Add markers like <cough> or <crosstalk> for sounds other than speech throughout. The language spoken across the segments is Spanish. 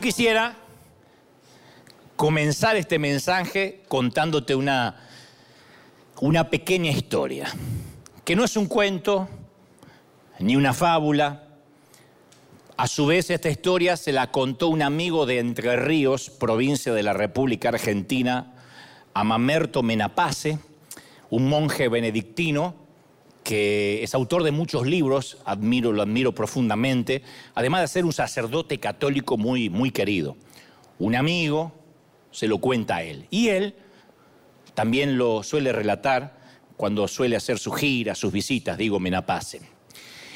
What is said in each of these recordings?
Yo quisiera comenzar este mensaje contándote una, una pequeña historia, que no es un cuento ni una fábula. A su vez, esta historia se la contó un amigo de Entre Ríos, provincia de la República Argentina, a Mamerto Menapace, un monje benedictino que es autor de muchos libros, admiro, lo admiro profundamente, además de ser un sacerdote católico muy, muy querido. Un amigo se lo cuenta a él. Y él también lo suele relatar cuando suele hacer sus giras, sus visitas, digo, Menapace.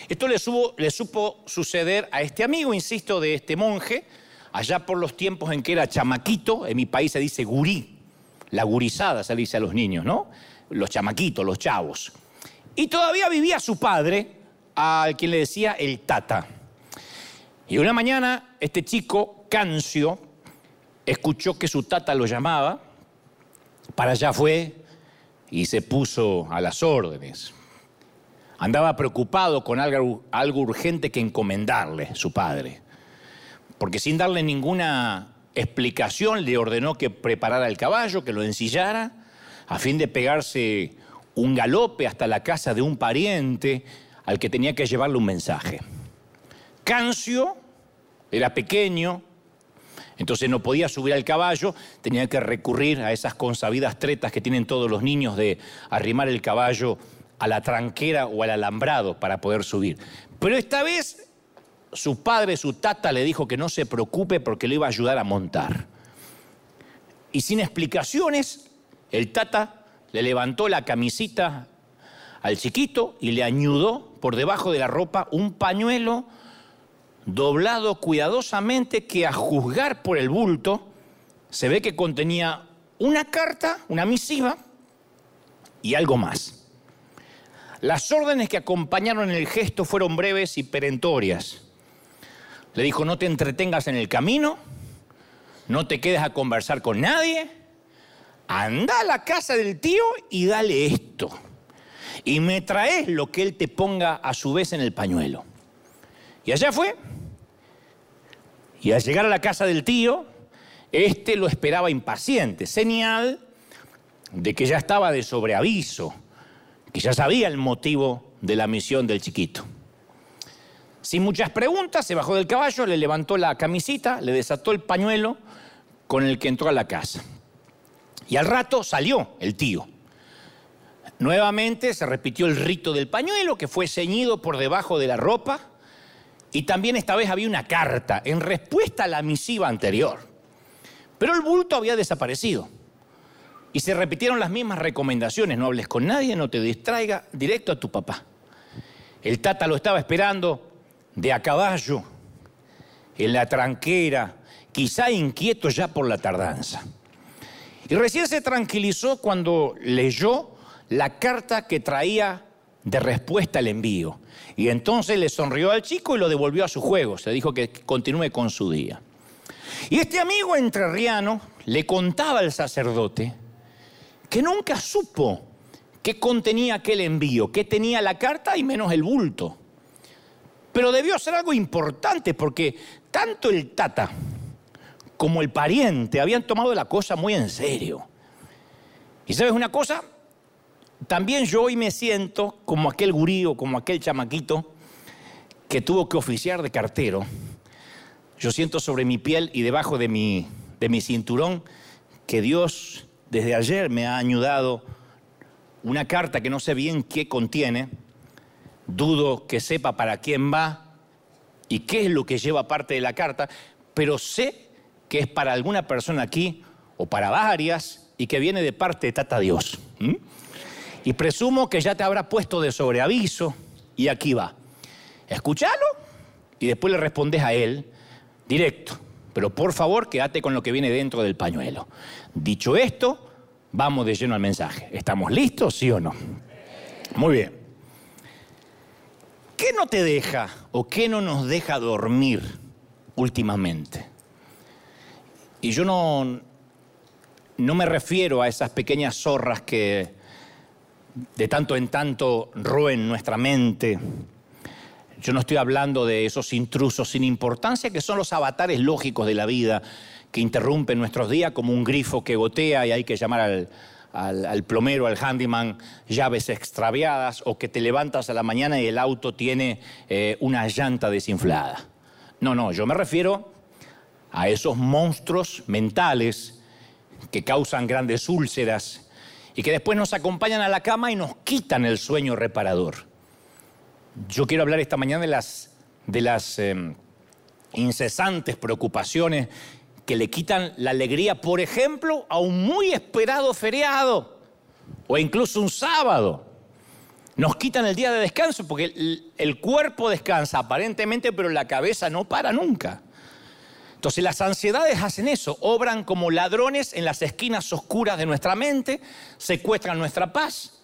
Esto le, le supo suceder a este amigo, insisto, de este monje, allá por los tiempos en que era chamaquito, en mi país se dice gurí, la gurizada se le dice a los niños, ¿no? Los chamaquitos, los chavos. Y todavía vivía su padre, al quien le decía el tata. Y una mañana este chico, Cancio, escuchó que su tata lo llamaba, para allá fue y se puso a las órdenes. Andaba preocupado con algo, algo urgente que encomendarle su padre, porque sin darle ninguna explicación le ordenó que preparara el caballo, que lo ensillara, a fin de pegarse un galope hasta la casa de un pariente al que tenía que llevarle un mensaje. Cancio era pequeño, entonces no podía subir al caballo, tenía que recurrir a esas consabidas tretas que tienen todos los niños de arrimar el caballo a la tranquera o al alambrado para poder subir. Pero esta vez su padre, su tata, le dijo que no se preocupe porque le iba a ayudar a montar. Y sin explicaciones, el tata le levantó la camisita al chiquito y le añudó por debajo de la ropa un pañuelo doblado cuidadosamente que a juzgar por el bulto se ve que contenía una carta, una misiva y algo más. Las órdenes que acompañaron el gesto fueron breves y perentorias. Le dijo, no te entretengas en el camino, no te quedes a conversar con nadie, anda a la casa del tío y dale esto. Y me traes lo que él te ponga a su vez en el pañuelo. Y allá fue. Y al llegar a la casa del tío, este lo esperaba impaciente, señal de que ya estaba de sobreaviso, que ya sabía el motivo de la misión del chiquito. Sin muchas preguntas, se bajó del caballo, le levantó la camisita, le desató el pañuelo con el que entró a la casa. Y al rato salió el tío. Nuevamente se repitió el rito del pañuelo que fue ceñido por debajo de la ropa y también esta vez había una carta en respuesta a la misiva anterior. Pero el bulto había desaparecido y se repitieron las mismas recomendaciones, no hables con nadie, no te distraiga, directo a tu papá. El tata lo estaba esperando de a caballo, en la tranquera, quizá inquieto ya por la tardanza. Y recién se tranquilizó cuando leyó la carta que traía de respuesta al envío. Y entonces le sonrió al chico y lo devolvió a su juego. Se dijo que continúe con su día. Y este amigo entrerriano le contaba al sacerdote que nunca supo qué contenía aquel envío, qué tenía la carta y menos el bulto. Pero debió ser algo importante porque tanto el tata como el pariente, habían tomado la cosa muy en serio. Y sabes una cosa, también yo hoy me siento como aquel gurío, como aquel chamaquito que tuvo que oficiar de cartero. Yo siento sobre mi piel y debajo de mi, de mi cinturón que Dios desde ayer me ha ayudado una carta que no sé bien qué contiene, dudo que sepa para quién va y qué es lo que lleva parte de la carta, pero sé que es para alguna persona aquí o para varias y que viene de parte de Tata Dios. Y presumo que ya te habrá puesto de sobreaviso y aquí va. Escúchalo y después le respondes a él directo. Pero por favor, quédate con lo que viene dentro del pañuelo. Dicho esto, vamos de lleno al mensaje. ¿Estamos listos, sí o no? Muy bien. ¿Qué no te deja o qué no nos deja dormir últimamente? Y yo no, no me refiero a esas pequeñas zorras que de tanto en tanto roen nuestra mente. Yo no estoy hablando de esos intrusos sin importancia que son los avatares lógicos de la vida que interrumpen nuestros días como un grifo que gotea y hay que llamar al, al, plomero, al handyman, llaves extraviadas o que te levantas a la mañana y el auto tiene eh, una llanta desinflada. No, no, yo me refiero a esos monstruos mentales que causan grandes úlceras y que después nos acompañan a la cama y nos quitan el sueño reparador. Yo quiero hablar esta mañana de las, de las em, incesantes preocupaciones que le quitan la alegría, por ejemplo, a un muy esperado feriado o incluso un sábado. Nos quitan el día de descanso porque el, el, cuerpo descansa aparentemente, pero la cabeza no para nunca. Entonces las ansiedades hacen eso, obran como ladrones en las esquinas oscuras de nuestra mente, secuestran nuestra paz,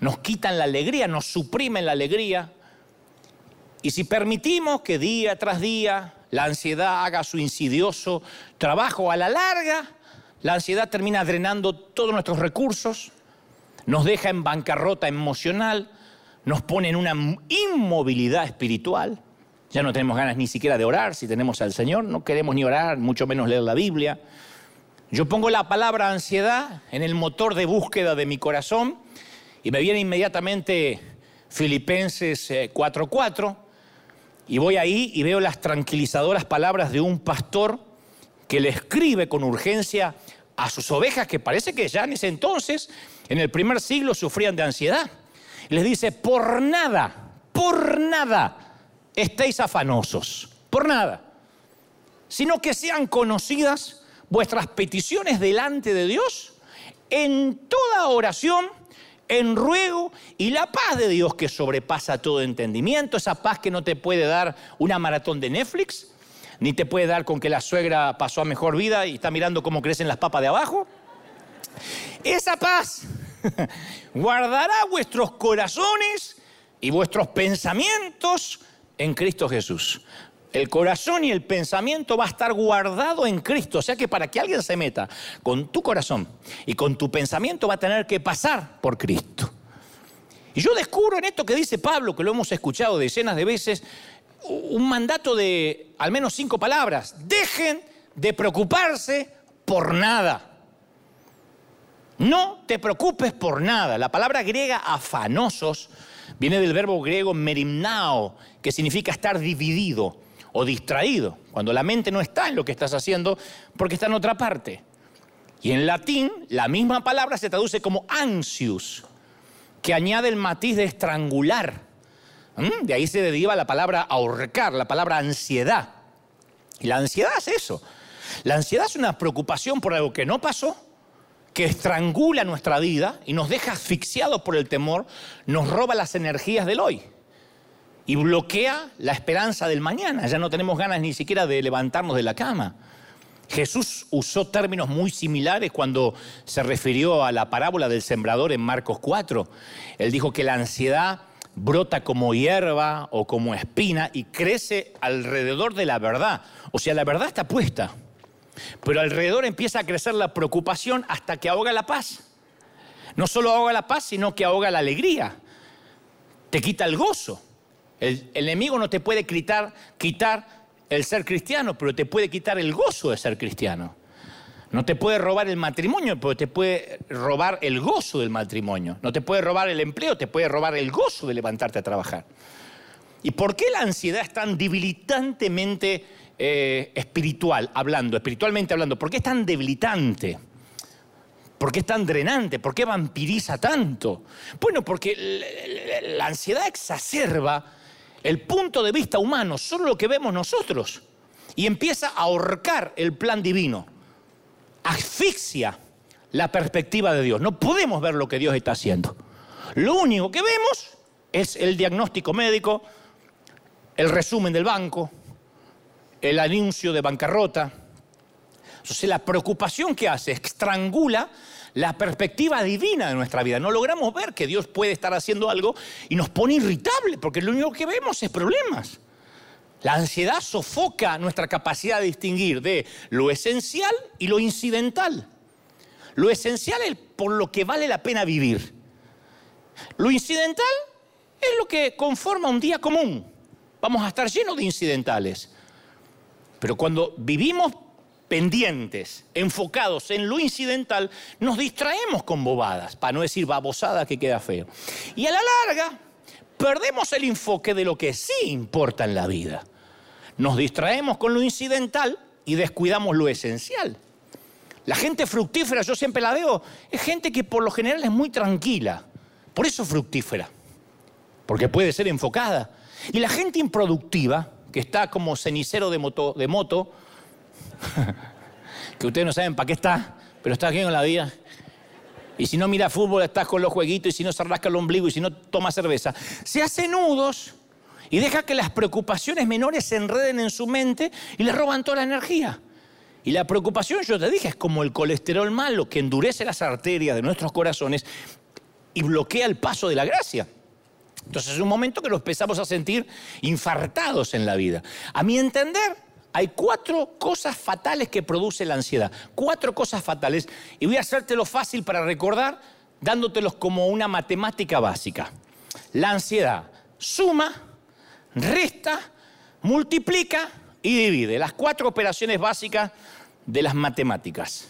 nos quitan la alegría, nos suprimen la alegría. Y si permitimos que día tras día la ansiedad haga su insidioso trabajo a la larga, la ansiedad termina drenando todos nuestros recursos, nos deja en bancarrota emocional, nos pone en una inmovilidad espiritual. Ya no tenemos ganas ni siquiera de orar si tenemos al Señor, no queremos ni orar, mucho menos leer la Biblia. Yo pongo la palabra ansiedad en el motor de búsqueda de mi corazón y me viene inmediatamente Filipenses 4:4 eh, y voy ahí y veo las tranquilizadoras palabras de un pastor que le escribe con urgencia a sus ovejas que parece que ya en ese entonces, en el primer siglo, sufrían de ansiedad. Les dice, por nada, por nada estéis afanosos, por nada, sino que sean conocidas vuestras peticiones delante de Dios en toda oración en ruego y la paz de Dios que sobrepasa todo entendimiento, esa paz que no te puede dar una maratón de Netflix, ni te puede dar con que la suegra pasó a mejor vida y está mirando cómo crecen las papas de abajo. Esa paz <laughs> guardará vuestros corazones y vuestros pensamientos en Cristo Jesús el corazón y el pensamiento va a estar guardado en Cristo. O sea que para que alguien se meta con tu corazón y con tu pensamiento va a tener que pasar por Cristo. Y yo descubro en esto que dice Pablo, que lo hemos escuchado decenas de veces, un mandato de al menos cinco palabras. Dejen de preocuparse por nada. No te preocupes por nada. La palabra griega afanosos viene del verbo griego merimnao, que significa estar dividido o distraído, cuando la mente no está en lo que estás haciendo porque está en otra parte. Y en latín la misma palabra se traduce como ansius, que añade el matiz de estrangular. ¿Mm? De ahí se deriva la palabra ahorcar, la palabra ansiedad. Y la ansiedad es eso. La ansiedad es una preocupación por algo que no pasó, que estrangula nuestra vida y nos deja asfixiados por el temor, nos roba las energías del hoy y bloquea la esperanza del mañana. Ya no tenemos ganas ni siquiera de levantarnos de la cama. Jesús usó términos muy similares cuando se refirió a la parábola del sembrador en Marcos 4. Él dijo que la ansiedad brota como hierba o como espina y crece alrededor de la verdad. O sea, la verdad está puesta, pero alrededor empieza a crecer la preocupación hasta que ahoga la paz. No solo ahoga la paz, sino que ahoga la alegría. Te quita el gozo. El, enemigo no te puede quitar, quitar el ser cristiano, pero te puede quitar el gozo de ser cristiano. No te puede robar el matrimonio, pero te puede robar el gozo del matrimonio. No te puede robar el empleo, te puede robar el gozo de levantarte a trabajar. ¿Y por qué la ansiedad es tan debilitantemente eh, espiritual hablando, espiritualmente hablando? ¿Por qué es tan debilitante? ¿Por qué es tan drenante? ¿Por qué vampiriza tanto? Bueno, porque la ansiedad exacerba el punto de vista humano, solo lo que vemos nosotros, y empieza a ahorcar el plan divino, asfixia la perspectiva de Dios. No podemos ver lo que Dios está haciendo. Lo único que vemos es el diagnóstico médico, el resumen del banco, el anuncio de bancarrota. Entonces la preocupación que hace estrangula la perspectiva divina de nuestra vida. No logramos ver que Dios puede estar haciendo algo y nos pone irritable, porque lo único que vemos es problemas. La ansiedad sofoca nuestra capacidad de distinguir de lo esencial y lo incidental. Lo esencial es por lo que vale la pena vivir. Lo incidental es lo que conforma un día común. vamos a estar llenos de incidentales. Pero cuando vivimos pendientes, enfocados en lo incidental, nos distraemos con bobadas, para no decir babosada que queda feo. Y a la larga, perdemos el enfoque de lo que sí importa en la vida. Nos distraemos con lo incidental y descuidamos lo esencial. La gente fructífera, yo siempre la veo, es gente que por lo general es muy tranquila. Por eso fructífera. Porque puede ser enfocada. Y la gente improductiva, que está como cenicero de moto, de moto <laughs> que ustedes no saben para qué está, pero está aquí en la vida. Y si no mira fútbol, estás con los jueguitos, y si no se rasca el ombligo, y si no toma cerveza. Se hace nudos y deja que las preocupaciones menores se enreden en su mente y le roban toda la energía. Y la preocupación, yo te dije, es como el colesterol malo que endurece las arterias de nuestros corazones y bloquea el paso de la gracia. Entonces es un momento que nos empezamos a sentir infartados en la vida. A mi entender, hay cuatro cosas fatales que produce la ansiedad. Cuatro cosas fatales. Y voy a hacértelo fácil para recordar, dándotelos como una matemática básica. La ansiedad suma, resta, multiplica y divide. Las cuatro operaciones básicas de las matemáticas.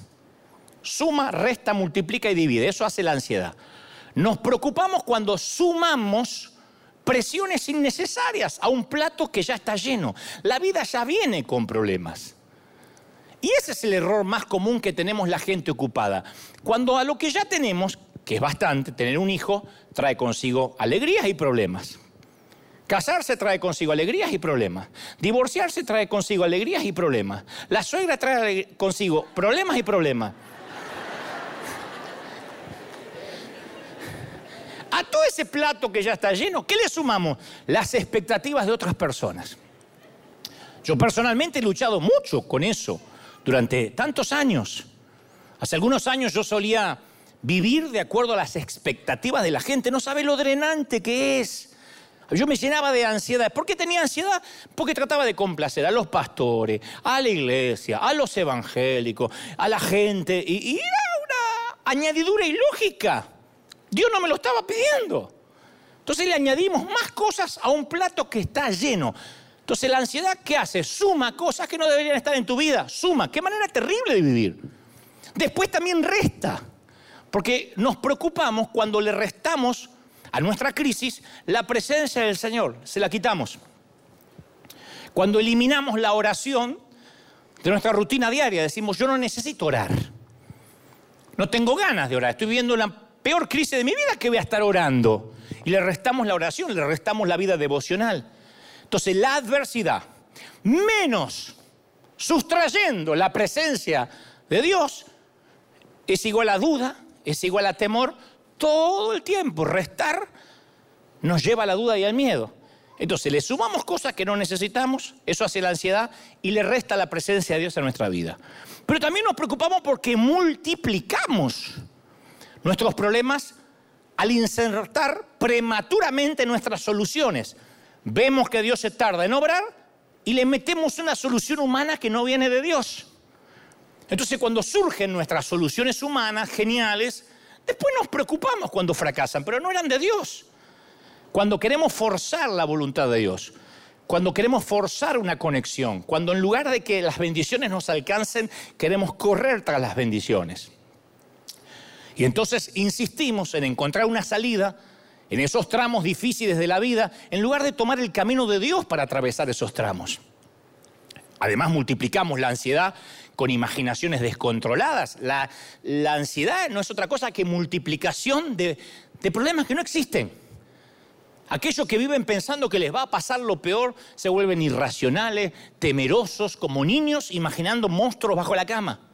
Suma, resta, multiplica y divide. Eso hace la ansiedad. Nos preocupamos cuando sumamos presiones innecesarias a un plato que ya está lleno. La vida ya viene con problemas. Y ese es el error más común que tenemos la gente ocupada. Cuando a lo que ya tenemos, que es bastante, tener un hijo trae consigo alegrías y problemas. Casarse trae consigo alegrías y problemas. Divorciarse trae consigo alegrías y problemas. La suegra trae consigo problemas y problemas. A todo ese plato que ya está lleno, ¿qué le sumamos? Las expectativas de otras personas. Yo personalmente he luchado mucho con eso durante tantos años. Hace algunos años yo solía vivir de acuerdo a las expectativas de la gente. No sabe lo drenante que es yo me llenaba de ansiedad. ¿Por qué tenía ansiedad? Porque trataba de complacer a los pastores, a la iglesia, a los evangélicos, a la gente. Y, era una añadidura ilógica. Dios no me lo estaba pidiendo. Entonces le añadimos más cosas a un plato que está lleno. Entonces la ansiedad, ¿qué hace? Suma cosas que no deberían estar en tu vida. Suma. Qué manera terrible de vivir. Después también resta. Porque nos preocupamos cuando le restamos a nuestra crisis la presencia del Señor, se la quitamos. Cuando eliminamos la oración de nuestra rutina diaria, decimos, yo no necesito orar. No tengo ganas de orar, estoy viviendo la peor crisis de mi vida que voy a estar orando. Y le restamos la oración, le restamos la vida devocional. Entonces la adversidad, menos sustrayendo la presencia de Dios, es igual a duda, es igual a temor, todo el tiempo. Restar nos lleva a la duda y al miedo. Entonces le sumamos cosas que no necesitamos, eso hace la ansiedad y le resta la presencia de Dios en nuestra vida. Pero también nos preocupamos porque multiplicamos nuestros problemas al insertar prematuramente nuestras soluciones. Vemos que Dios se tarda en obrar y le metemos una solución humana que no viene de Dios. Entonces cuando surgen nuestras soluciones humanas geniales, Después nos preocupamos cuando fracasan, pero no eran de Dios. Cuando queremos forzar la voluntad de Dios, cuando queremos forzar una conexión, cuando en lugar de que las bendiciones nos alcancen, queremos correr tras las bendiciones. Y entonces insistimos en encontrar una salida en esos tramos difíciles de la vida, en lugar de tomar el camino de Dios para atravesar esos tramos. Además multiplicamos la ansiedad con imaginaciones descontroladas. La, ansiedad no es otra cosa que multiplicación de, de problemas que no existen. Aquellos que viven pensando que les va a pasar lo peor se vuelven irracionales, temerosos, como niños imaginando monstruos bajo la cama.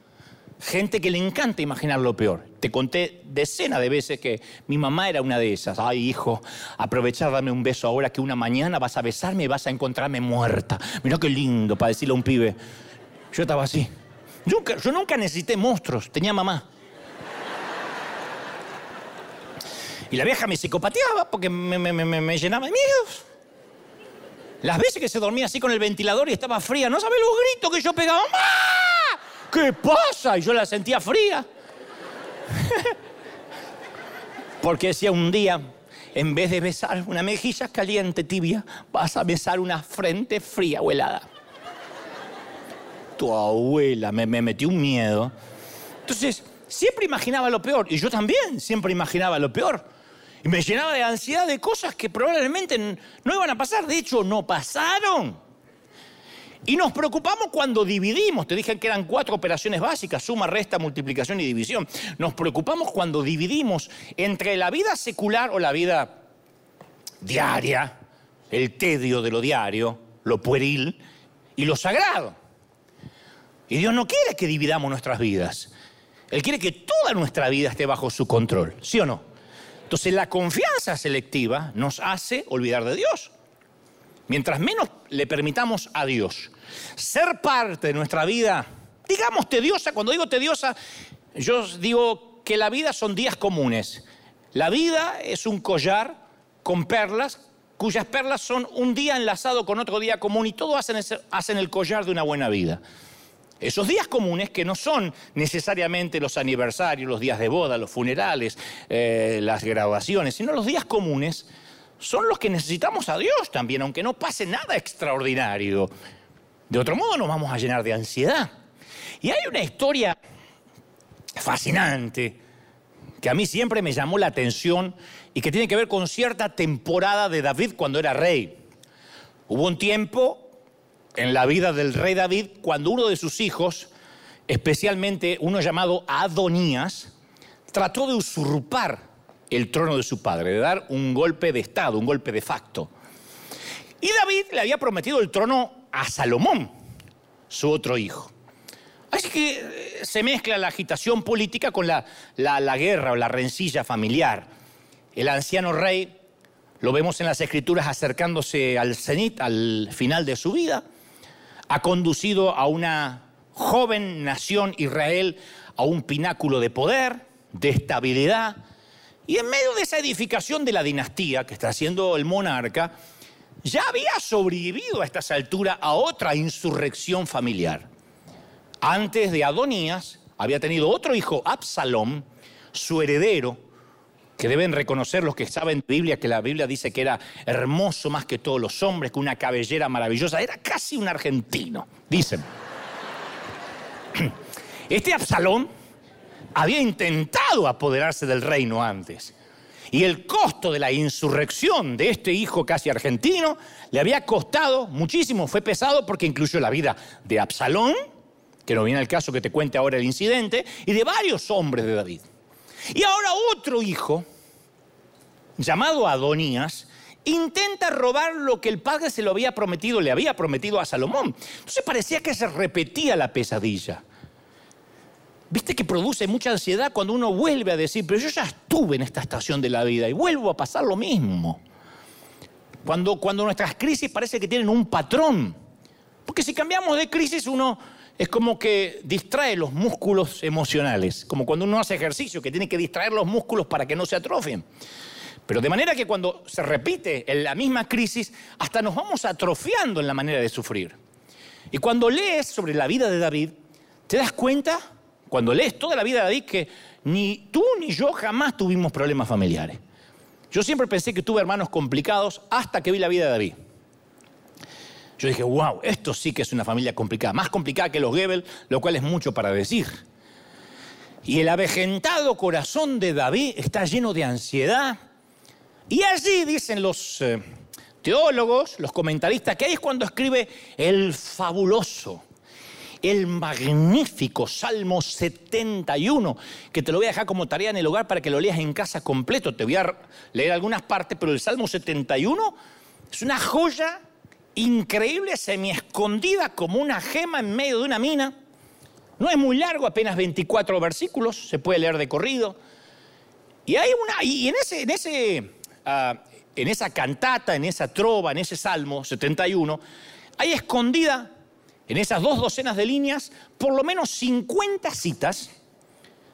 Gente que le encanta imaginar lo peor. Te conté decenas de veces que mi mamá era una de esas. Ay, hijo, aprovechar, dame un beso ahora que una mañana vas a besarme y vas a encontrarme muerta. Mira qué lindo para decirle a un pibe. Yo estaba así. Yo nunca, necesité monstruos, tenía mamá. Y la vieja me psicopateaba porque me, llenaba de miedos. Las veces que se dormía así con el ventilador y estaba fría, no sabes los gritos que yo pegaba. ¡Mamá! ¿Qué pasa? Y yo la sentía fría. porque decía un día, en vez de besar una mejilla caliente, tibia, vas a besar una frente fría o helada. Tu abuela me, me metió un miedo. Entonces, siempre imaginaba lo peor. Y yo también siempre imaginaba lo peor. Y me llenaba de ansiedad de cosas que probablemente no iban a pasar. De hecho, no pasaron. Y nos preocupamos cuando dividimos. Te dije que eran cuatro operaciones básicas, suma, resta, multiplicación y división. Nos preocupamos cuando dividimos entre la vida secular o la vida diaria, el tedio de lo diario, lo pueril, y lo sagrado. Y Dios no quiere que dividamos nuestras vidas. Él quiere que toda nuestra vida esté bajo su control, ¿sí o no? Entonces la confianza selectiva nos hace olvidar de Dios. Mientras menos le permitamos a Dios ser parte de nuestra vida, digamos tediosa, cuando digo tediosa, yo digo que la vida son días comunes. La vida es un collar con perlas, cuyas perlas son un día enlazado con otro día común y todo hacen, el collar de una buena vida. Esos días comunes que no son necesariamente los aniversarios, los días de boda, los funerales, eh, las graduaciones, sino los días comunes son los que necesitamos a Dios también, aunque no pase nada extraordinario. De otro modo nos vamos a llenar de ansiedad. Y hay una historia fascinante que a mí siempre me llamó la atención y que tiene que ver con cierta temporada de David cuando era rey. Hubo un tiempo en la vida del rey David cuando uno de sus hijos, especialmente uno llamado Adonías, trató de usurpar el trono de su padre, de dar un golpe de Estado, un golpe de facto. Y David le había prometido el trono a Salomón, su otro hijo. Así que eh, se mezcla la agitación política con la, la guerra o la rencilla familiar. El anciano rey, lo vemos en las escrituras acercándose al cenit, al final de su vida, ha conducido a una joven nación Israel a un pináculo de poder, de estabilidad, y en medio de esa edificación de la dinastía que está haciendo el monarca, ya había sobrevivido a estas alturas a otra insurrección familiar. Antes de Adonías había tenido otro hijo, Absalom, su heredero, que deben reconocer los que saben Biblia, que la Biblia dice que era hermoso más que todos los hombres, con una cabellera maravillosa, era casi un argentino, dicen. <clears throat> Este Absalón había intentado apoderarse del reino antes. Y el costo de la insurrección de este hijo casi argentino le había costado muchísimo, fue pesado porque incluyó la vida de Absalón, que no viene al caso que te cuente ahora el incidente, y de varios hombres de David. Y ahora otro hijo, llamado Adonías, intenta robar lo que el padre se lo había prometido, le había prometido a Salomón. Entonces parecía que se repetía la pesadilla. Viste que produce mucha ansiedad cuando uno vuelve a decir, pero yo ya estuve en esta estación de la vida y vuelvo a pasar lo mismo. Cuando, cuando nuestras crisis parece que tienen un patrón. Porque si cambiamos de crisis uno es como que distrae los músculos emocionales, como cuando uno hace ejercicio, que tiene que distraer los músculos para que no se atrofien. Pero de manera que cuando se repite en la misma crisis, hasta nos vamos atrofiando en la manera de sufrir. Y cuando lees sobre la vida de David, te das cuenta, cuando lees toda la vida de David, que ni tú ni yo jamás tuvimos problemas familiares. Yo siempre pensé que tuve hermanos complicados hasta que vi la vida de David. Yo dije, wow, esto sí que es una familia complicada, más complicada que los Gebel, lo cual es mucho para decir. Y el avejentado corazón de David está lleno de ansiedad. Y allí dicen los eh, teólogos, los comentaristas, que ahí es cuando escribe el fabuloso, el magnífico Salmo 71, que te lo voy a dejar como tarea en el hogar para que lo leas en casa completo. Te voy a leer algunas partes, pero el Salmo 71 es una joya increíble, semi-escondida como una gema en medio de una mina. No es muy largo, apenas 24 versículos, se puede leer de corrido. Y hay una, y en ese, en ese, ah, en esa cantata, en esa trova, en ese Salmo 71, hay escondida en esas dos docenas de líneas por lo menos 50 citas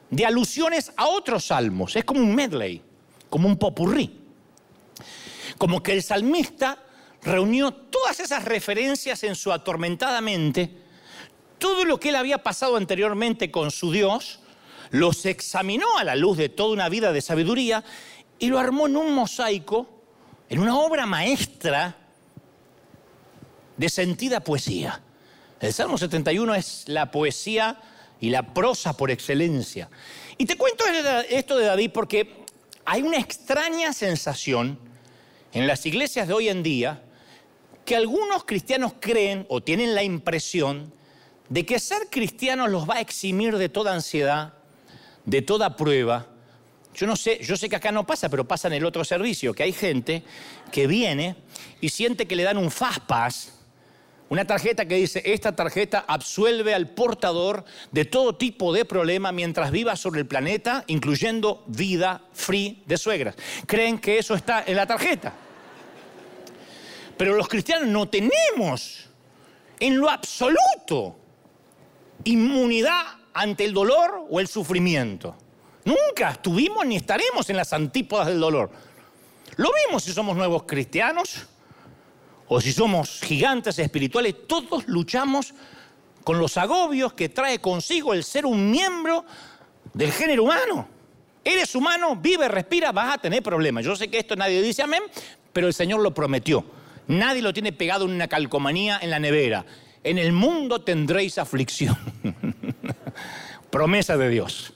de alusiones a otros salmos. Es como un medley, como un popurrí. Como que el salmista reunió todas esas referencias en su atormentada mente, todo lo que él había pasado anteriormente con su Dios, los examinó a la luz de toda una vida de sabiduría y lo armó en un mosaico, en una obra maestra de sentida poesía. El Salmo 71 es la poesía y la prosa por excelencia. Y te cuento esto de David porque hay una extraña sensación en las iglesias de hoy en día que algunos cristianos creen o tienen la impresión de que ser cristianos los va a eximir de toda ansiedad, de toda prueba. Yo no sé, yo sé que acá no pasa, pero pasa en el otro servicio, que hay gente que viene y siente que le dan un fast pass, una tarjeta que dice, esta tarjeta absuelve al portador de todo tipo de problema mientras viva sobre el planeta, incluyendo vida free de suegras. Creen que eso está en la tarjeta. Pero los cristianos no tenemos en lo absoluto inmunidad ante el dolor o el sufrimiento. Nunca estuvimos ni estaremos en las antípodas del dolor. Lo mismo si somos nuevos cristianos o si somos gigantes espirituales, todos luchamos con los agobios que trae consigo el ser un miembro del género humano. Eres humano, vive, respira, vas a tener problemas. Yo sé que esto nadie dice amén, pero el Señor lo prometió. Nadie lo tiene pegado en una calcomanía en la nevera. En el mundo tendréis aflicción. <laughs> Promesa de Dios.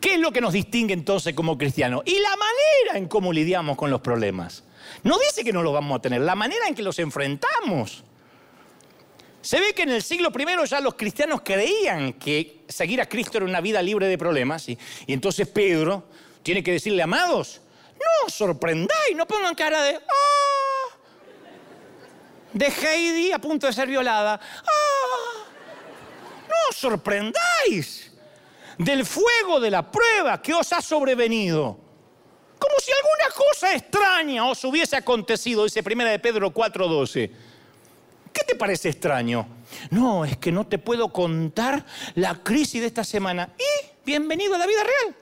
¿Qué es lo que nos distingue entonces como cristianos? Y la manera en cómo lidiamos con los problemas. No dice que no los vamos a tener, la manera en que los enfrentamos. Se ve que en el siglo I ya los cristianos creían que seguir a Cristo era una vida libre de problemas. Y, entonces Pedro tiene que decirle, amados, no os sorprendáis, no pongan cara de, ah, de Heidi a punto de ser violada. Ah, no os sorprendáis del fuego de la prueba que os ha sobrevenido. Como si alguna cosa extraña os hubiese acontecido, dice Primera de Pedro 4:12. ¿Qué te parece extraño? No, es que no te puedo contar la crisis de esta semana. Y bienvenido a la vida real.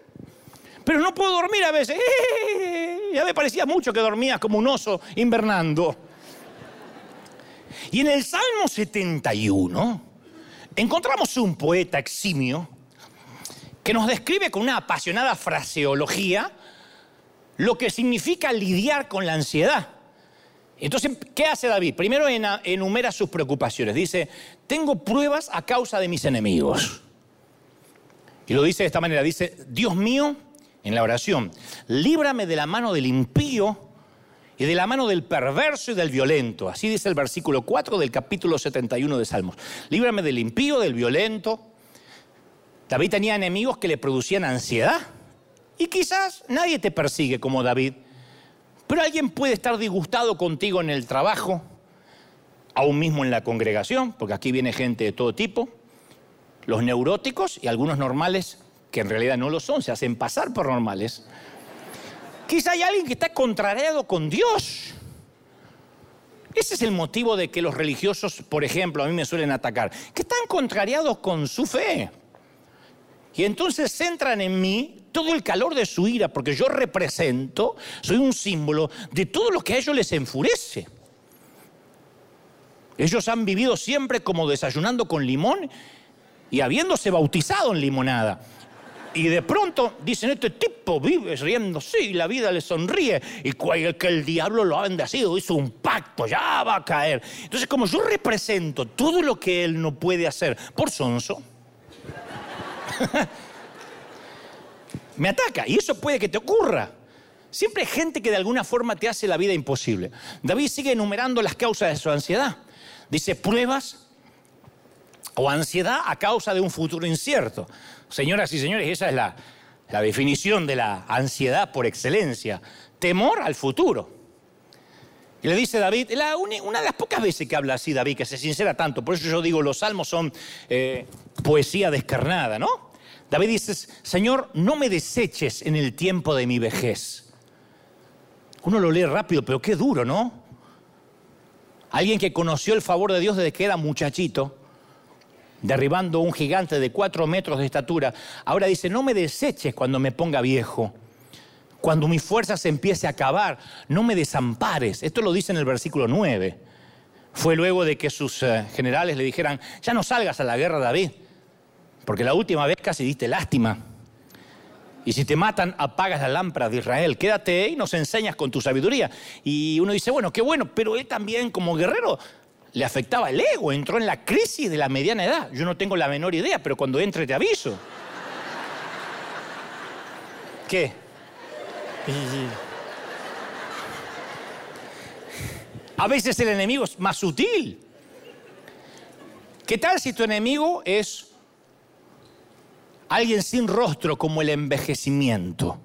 Pero no puedo dormir a veces. <laughs> Ya me parecía mucho que dormías como un oso invernando. Y en el Salmo 71 encontramos un poeta eximio que nos describe con una apasionada fraseología lo que significa lidiar con la ansiedad. Entonces, ¿qué hace David? Primero enumera sus preocupaciones. Dice, tengo pruebas a causa de mis enemigos. Y lo dice de esta manera, dice, Dios mío, en la oración, líbrame de la mano del impío y de la mano del perverso y del violento. Así dice el versículo 4 del capítulo 71 de Salmos. Líbrame del impío, del violento. David tenía enemigos que le producían ansiedad. Y quizás nadie te persigue como David, pero alguien puede estar disgustado contigo en el trabajo, aún mismo en la congregación, porque aquí viene gente de todo tipo, los neuróticos y algunos normales que en realidad no lo son, se hacen pasar por normales. Quizá hay alguien que está contrariado con Dios. Ese es el motivo de que los religiosos, por ejemplo, a mí me suelen atacar, que están contrariados con su fe. Y entonces centran en mí todo el calor de su ira, porque yo represento, soy un símbolo de todo lo que a ellos les enfurece. Ellos han vivido siempre como desayunando con limón y habiéndose bautizado en limonada. Y de pronto dicen, este tipo vive riéndose y la vida le sonríe. Y que el diablo lo ha bendecido, hizo un pacto, ya va a caer. Entonces, como yo represento todo lo que él no puede hacer por sonso, <laughs> me ataca. Y eso puede que te ocurra. Siempre hay gente que de alguna forma te hace la vida imposible. David sigue enumerando las causas de su ansiedad. Dice pruebas o ansiedad a causa de un futuro incierto. Señoras y señores, esa es la, definición de la ansiedad por excelencia. Temor al futuro. Y le dice David, una de las pocas veces que habla así David, que se sincera tanto, por eso yo digo, los salmos son eh, poesía descarnada, ¿no? David dice, Señor, no me deseches en el tiempo de mi vejez. Uno lo lee rápido, pero qué duro, ¿no? Alguien que conoció el favor de Dios desde que era muchachito, derribando un gigante de cuatro metros de estatura, ahora dice, no me deseches cuando me ponga viejo, cuando mi fuerza se empiece a acabar, no me desampares. Esto lo dice en el versículo 9. Fue luego de que sus eh, generales le dijeran, ya no salgas a la guerra, David porque la última vez casi diste lástima. Y si te matan, apagas la lámpara de Israel. Quédate y nos enseñas con tu sabiduría. Y uno dice, bueno, qué bueno, pero él también como guerrero le afectaba el ego, entró en la crisis de la mediana edad. Yo no tengo la menor idea, pero cuando entre te aviso. <laughs> ¿Qué? A veces el enemigo es más sutil. ¿Qué tal si tu enemigo es alguien sin rostro como el envejecimiento?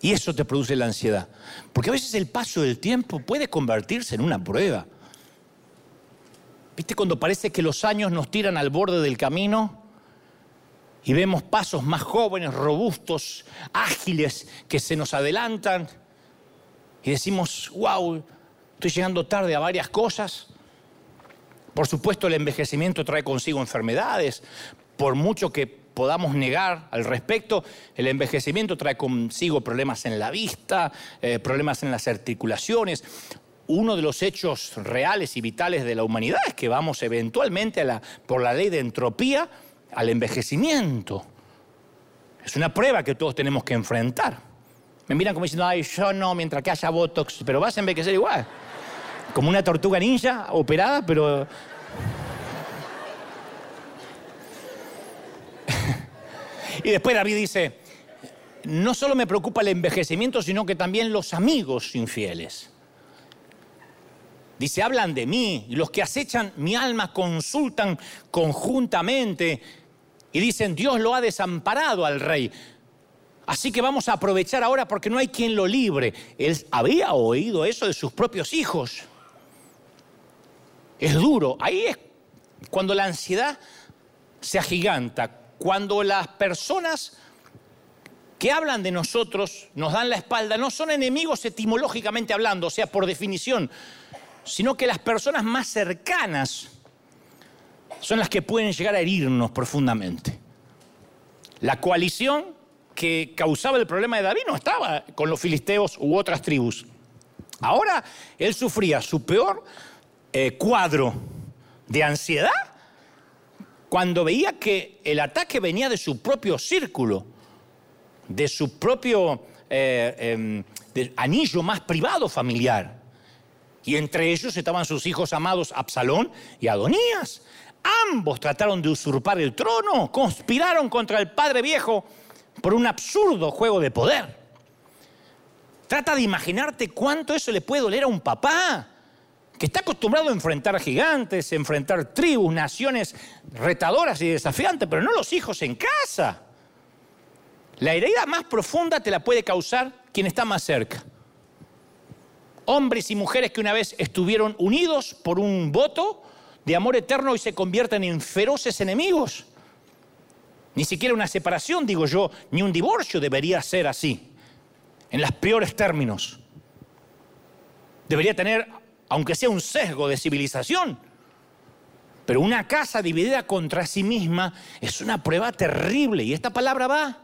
Y eso te produce la ansiedad. Porque a veces el paso del tiempo puede convertirse en una prueba. ¿Viste cuando parece que los años nos tiran al borde del camino? Y vemos pasos más jóvenes, robustos, ágiles, que se nos adelantan. Y decimos, wow, estoy llegando tarde a varias cosas. Por supuesto, el envejecimiento trae consigo enfermedades. Por mucho que podamos negar al respecto, el envejecimiento trae consigo problemas en la vista, eh, problemas en las articulaciones. Uno de los hechos reales y vitales de la humanidad es que vamos eventualmente por la ley de entropía al envejecimiento. Es una prueba que todos tenemos que enfrentar. Me miran como diciendo, ay, yo no, mientras que haya Botox, pero vas a envejecer igual. Como una tortuga ninja operada, pero... <laughs> y después David dice, no solo me preocupa el envejecimiento, sino que también los amigos infieles. Dice, hablan de mí, y los que acechan mi alma consultan conjuntamente y dicen, Dios lo ha desamparado al rey. Así que vamos a aprovechar ahora porque no hay quien lo libre. Él había oído eso de sus propios hijos es duro. Ahí es cuando la ansiedad se agiganta, cuando las personas que hablan de nosotros, nos dan la espalda, no son enemigos etimológicamente hablando, o sea, por definición, sino que las personas más cercanas son las que pueden llegar a herirnos profundamente. La coalición que causaba el problema de David no estaba con los filisteos u otras tribus. Ahora él sufría su peor eh, cuadro de ansiedad cuando veía que el ataque venía de su propio círculo, de su propio eh, em, anillo más privado familiar. Y entre ellos estaban sus hijos amados Absalón y Adonías. Ambos trataron de usurpar el trono, conspiraron contra el padre viejo por un absurdo juego de poder. Trata de imaginarte cuánto eso le puede doler a un papá que está acostumbrado a enfrentar gigantes, a enfrentar tribus, naciones retadoras y desafiantes, pero no los hijos en casa. La herida más profunda te la puede causar quien está más cerca. Hombres y mujeres que una vez estuvieron unidos por un voto de amor eterno y se convierten en feroces enemigos. Ni siquiera una separación, digo yo, ni un divorcio debería ser así, en los peores términos. Debería tener aunque sea un sesgo de civilización. Pero una casa dividida contra sí misma es una prueba terrible. Y esta palabra va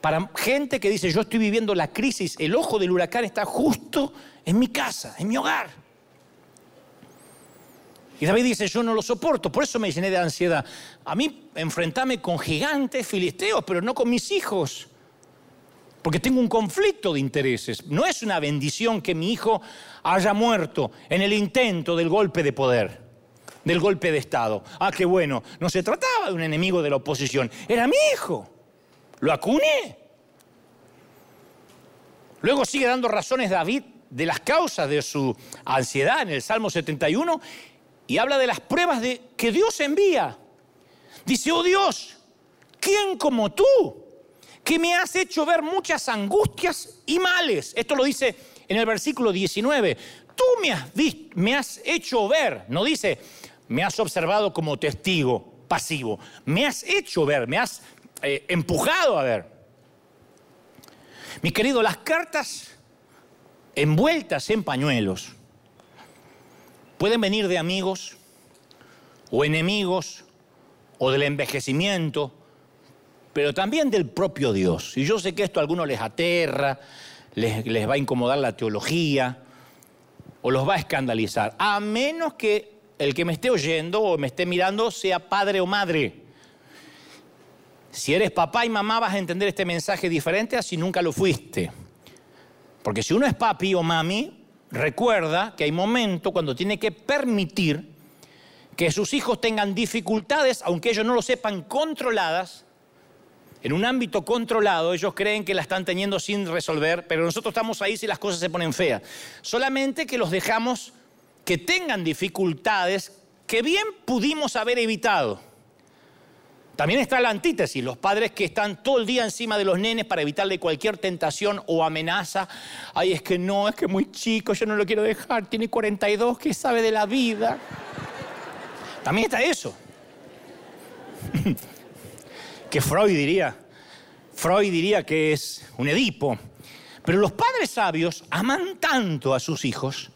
para gente que dice, yo estoy viviendo la crisis, el ojo del huracán está justo en mi casa, en mi hogar. Y David dice, yo no lo soporto, por eso me llené de ansiedad. A mí enfrentarme con gigantes filisteos, pero no con mis hijos porque tengo un conflicto de intereses. No es una bendición que mi hijo haya muerto en el intento del golpe de poder, del golpe de Estado. Ah, qué bueno, no se trataba de un enemigo de la oposición, era mi hijo. Lo acuné. Luego sigue dando razones David de las causas de su ansiedad en el Salmo 71 y habla de las pruebas de que Dios envía. Dice, oh Dios, ¿quién como tú? Que me has hecho ver muchas angustias y males. Esto lo dice en el versículo 19. Tú me has, visto, me has hecho ver, no dice, me has observado como testigo pasivo, me has hecho ver, me has eh, empujado a ver. Mi querido, las cartas envueltas en pañuelos pueden venir de amigos o enemigos o del envejecimiento pero también del propio Dios. Y yo sé que esto a algunos les aterra, les, va a incomodar la teología o los va a escandalizar, a menos que el que me esté oyendo o me esté mirando sea padre o madre. Si eres papá y mamá vas a entender este mensaje diferente a si nunca lo fuiste. Porque si uno es papi o mami, recuerda que hay momentos cuando tiene que permitir que sus hijos tengan dificultades, aunque ellos no lo sepan, controladas. En un ámbito controlado, ellos creen que la están teniendo sin resolver, pero nosotros estamos ahí si las cosas se ponen feas. Solamente que los dejamos que tengan dificultades que bien pudimos haber evitado. También está la antítesis, los padres que están todo el día encima de los nenes para evitarle cualquier tentación o amenaza. Ay, es que no, es que muy chico, yo no lo quiero dejar, tiene 42, ¿qué sabe de la vida? También está eso. <laughs> que Freud diría, Freud diría que es un Edipo. Pero los padres sabios aman tanto a sus hijos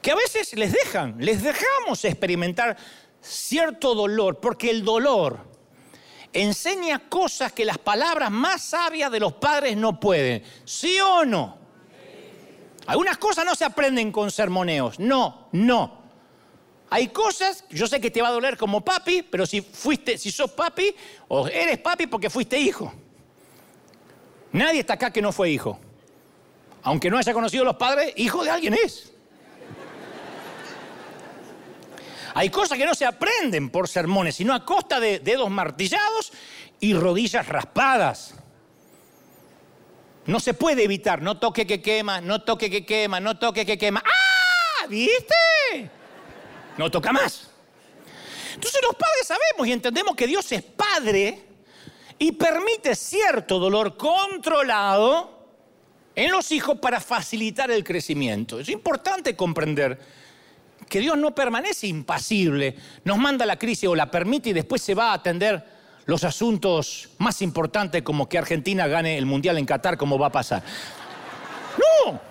que a veces les dejan, les dejamos experimentar cierto dolor, porque el dolor enseña cosas que las palabras más sabias de los padres no pueden. ¿Sí o no? Algunas cosas no se aprenden con sermoneos. No, no. Hay cosas, yo sé que te va a doler como papi, pero si fuiste, si sos papi, o eres papi porque fuiste hijo. Nadie está acá que no fue hijo. Aunque no haya conocido a los padres, hijo de alguien es. Hay cosas que no se aprenden por sermones, sino a costa de dedos martillados y rodillas raspadas. No se puede evitar, no toque que quema, no toque que quema, no toque que quema. ¡Ah! ¿Viste? No toca más. Entonces los padres sabemos y entendemos que Dios es padre y permite cierto dolor controlado en los hijos para facilitar el crecimiento. Es importante comprender que Dios no permanece impasible, nos manda la crisis o la permite y después se va a atender los asuntos más importantes como que Argentina gane el Mundial en Qatar, como va a pasar. No.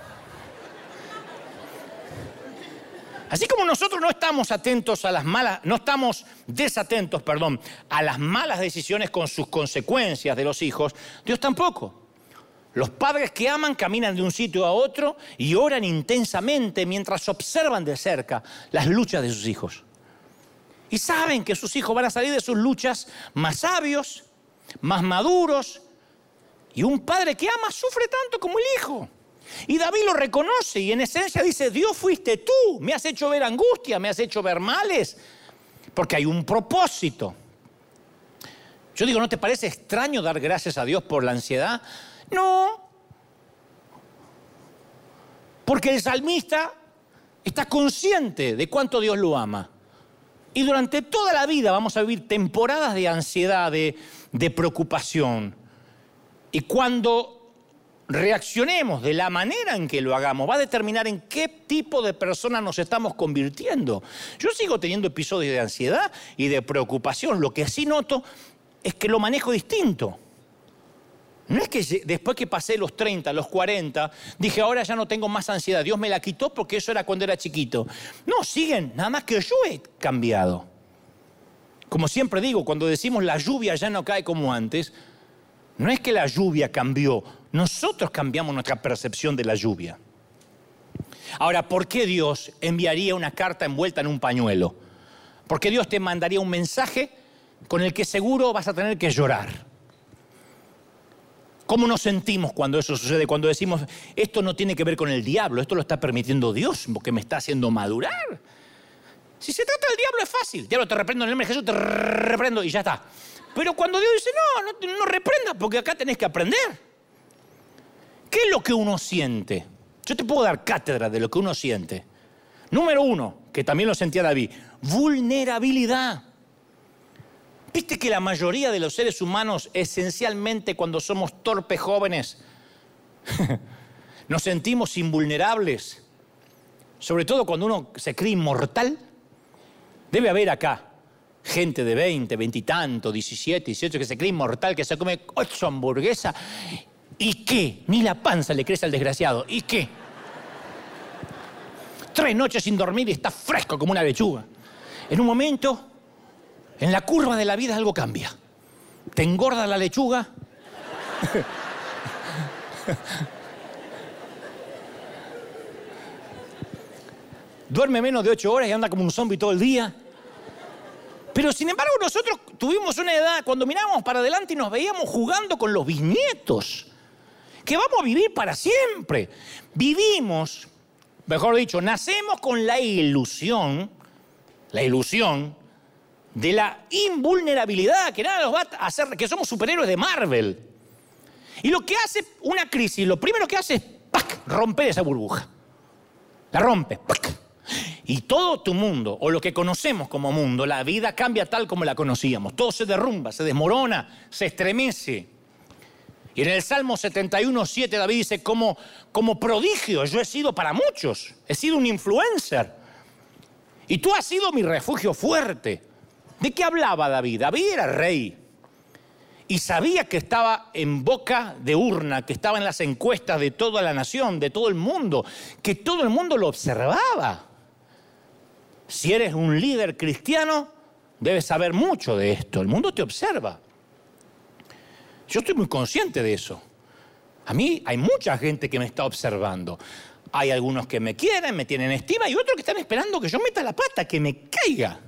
Así como nosotros no estamos atentos a las malas, no estamos desatentos, perdón, a las malas decisiones con sus consecuencias de los hijos, Dios tampoco. Los padres que aman caminan de un sitio a otro y oran intensamente mientras observan de cerca las luchas de sus hijos. Y saben que sus hijos van a salir de sus luchas más sabios, más maduros. Y un padre que ama sufre tanto como el hijo. Y David lo reconoce y en esencia dice, Dios fuiste tú, me has hecho ver angustia, me has hecho ver males, porque hay un propósito. Yo digo, ¿no te parece extraño dar gracias a Dios por la ansiedad? No. Porque el salmista está consciente de cuánto Dios lo ama. Y durante toda la vida vamos a vivir temporadas de ansiedad, de, preocupación. Y cuando reaccionemos de la manera en que lo hagamos va a determinar en qué tipo de persona nos estamos convirtiendo. Yo sigo teniendo episodios de ansiedad y de preocupación. Lo que sí noto es que lo manejo distinto. No es que después que pasé los 30, los 40, dije, ahora ya no tengo más ansiedad. Dios me la quitó porque eso era cuando era chiquito. No, siguen, nada más que yo he cambiado. Como siempre digo, cuando decimos la lluvia ya no cae como antes, no es que la lluvia cambió, nosotros cambiamos nuestra percepción de la lluvia. Ahora, ¿por qué Dios enviaría una carta envuelta en un pañuelo? Porque Dios te mandaría un mensaje con el que seguro vas a tener que llorar. ¿Cómo nos sentimos cuando eso sucede? Cuando decimos, esto no tiene que ver con el diablo, esto lo está permitiendo Dios, porque me está haciendo madurar. Si se trata del diablo es fácil. Diablo, te reprendo en el nombre de te reprendo y ya está. Pero cuando Dios dice, no, no, no reprendas, porque acá tenés que aprender. ¿Qué es lo que uno siente? Yo te puedo dar cátedra de lo que uno siente. Número uno, que también lo sentía David, vulnerabilidad. ¿Viste que la mayoría de los seres humanos, esencialmente cuando somos torpes jóvenes, <laughs> nos sentimos invulnerables? Sobre todo cuando uno se cree inmortal. Debe haber acá gente de 20, 20 y tanto, 17, 18, que se cree inmortal, que se come ocho hamburguesas. ¿Y qué? Ni la panza le crece al desgraciado. ¿Y qué? Tres noches sin dormir y está fresco como una lechuga. En un momento en la curva de la vida algo cambia. Te engorda la lechuga. <laughs> Duerme menos de ocho horas y anda como un zombie todo el día. Pero sin embargo nosotros tuvimos una edad cuando mirábamos para adelante y nos veíamos jugando con los bisnietos, que vamos a vivir para siempre. Vivimos, mejor dicho, nacemos con la ilusión, la ilusión de la invulnerabilidad, que nada nos va a hacer, que somos superhéroes de Marvel. Y lo que hace una crisis, lo primero que hace es romper esa burbuja. La rompe. Y todo tu mundo, o lo que conocemos como mundo, la vida cambia tal como la conocíamos. Todo se derrumba, se desmorona, se estremece. Y en el Salmo 71, 7 David dice, como, como prodigio yo he sido para muchos, he sido un influencer. Y tú has sido mi refugio fuerte. ¿De qué hablaba David? David era rey y sabía que estaba en boca de urna, que estaba en las encuestas de toda la nación, de todo el mundo, que todo el mundo lo observaba. Si eres un líder cristiano, debes saber mucho de esto. El mundo te observa. Yo estoy muy consciente de eso. A mí hay mucha gente que me está observando. Hay algunos que me quieren, me tienen estima y otros que están esperando que yo meta la pata, que me caiga.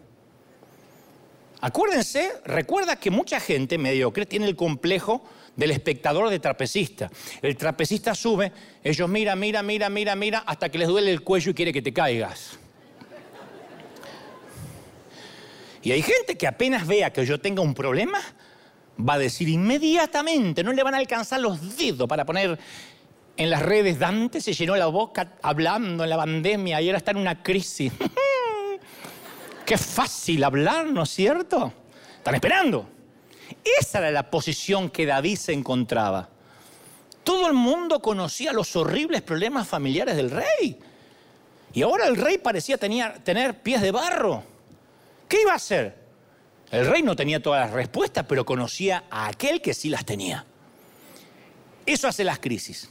Acuérdense, recuerda que mucha gente mediocre tiene el complejo del espectador de trapecista. El trapecista sube, ellos mira, mira, mira, mira, mira, hasta que les duele el cuello y quiere que te caigas. Y hay gente que apenas vea que yo tenga un problema, va a decir inmediatamente, no le van a alcanzar los dedos para poner en las redes. Dante se llenó la boca hablando en la pandemia y ahora está en una crisis. <laughs> Qué fácil hablar, ¿no es cierto? Están esperando. Esa era la posición que David se encontraba. Todo el mundo conocía los horribles problemas familiares del rey. Y ahora el rey parecía tener pies de barro. ¿Qué iba a hacer? El rey no tenía todas las respuestas, pero conocía a aquel que sí las tenía. Eso hace las crisis.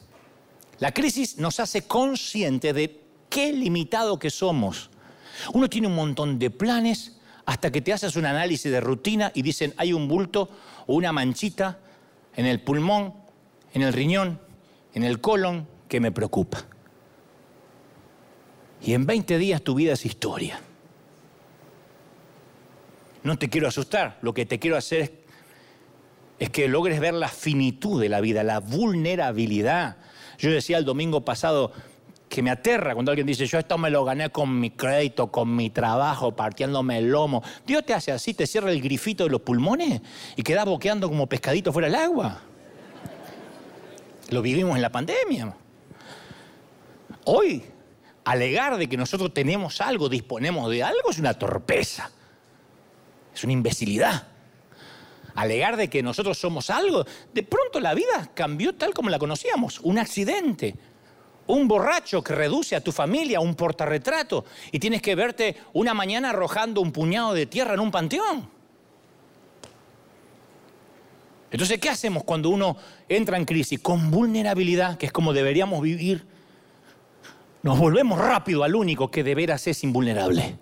La crisis nos hace conscientes de qué limitado que somos uno tiene un montón de planes hasta que te haces un análisis de rutina y dicen hay un bulto o una manchita en el pulmón, en el riñón, en el colon que me preocupa. Y en 20 días tu vida es historia. No te quiero asustar, lo que te quiero hacer es, que logres ver la finitud de la vida, la vulnerabilidad. Yo decía el domingo pasado, que me aterra cuando alguien dice, yo esto me lo gané con mi crédito, con mi trabajo, partiéndome el lomo. Dios te hace así, te cierra el grifito de los pulmones y quedas boqueando como pescadito fuera del agua. Lo vivimos en la pandemia. Hoy, alegar de que nosotros tenemos algo, disponemos de algo, es una torpeza. Es una imbecilidad. Alegar de que nosotros somos algo, de pronto la vida cambió tal como la conocíamos. Un accidente, un borracho que reduce a tu familia a un portarretrato y tienes que verte una mañana arrojando un puñado de tierra en un panteón. Entonces, ¿qué hacemos cuando uno entra en crisis? Con vulnerabilidad, que es como deberíamos vivir, nos volvemos rápido al único que de veras es invulnerable.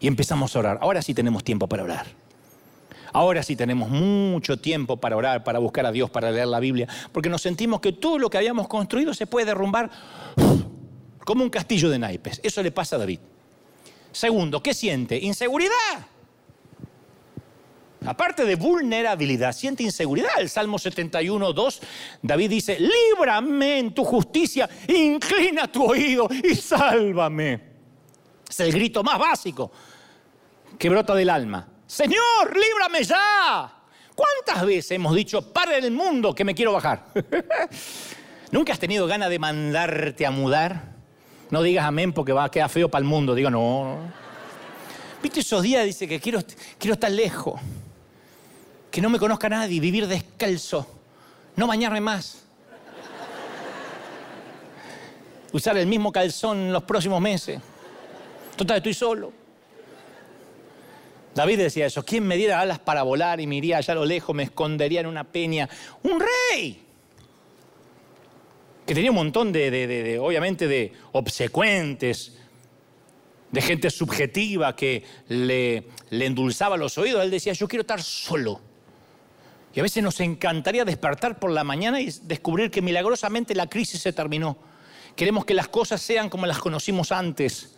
Y empezamos a orar. Ahora sí tenemos tiempo para orar. Ahora sí tenemos mucho tiempo para orar, para buscar a Dios, para leer la Biblia, porque nos sentimos que todo lo que habíamos construido se puede derrumbar como un castillo de naipes. Eso le pasa a David. Segundo, ¿qué siente? Inseguridad. Aparte de vulnerabilidad, siente inseguridad. El Salmo 71, 2, David dice, líbrame en tu justicia, inclina tu oído y sálvame. Es el grito más básico que brota del alma. Señor, líbrame ya. ¿Cuántas veces hemos dicho, para el mundo que me quiero bajar? <laughs> ¿Nunca has tenido ganas de mandarte a mudar? No digas amén porque va a quedar feo para el mundo. Digo, no, ¿Viste esos días? Dice que quiero, quiero estar lejos. Que no me conozca nadie, vivir descalzo. No bañarme más. Usar el mismo calzón los próximos meses. Total, estoy solo. David decía eso, ¿quién me diera alas para volar y me iría allá a lo lejos, me escondería en una peña? Un rey, que tenía un montón de, obviamente, de obsecuentes, de gente subjetiva que le, le endulzaba los oídos. Él decía, yo quiero estar solo. Y a veces nos encantaría despertar por la mañana y descubrir que milagrosamente la crisis se terminó. Queremos que las cosas sean como las conocimos antes.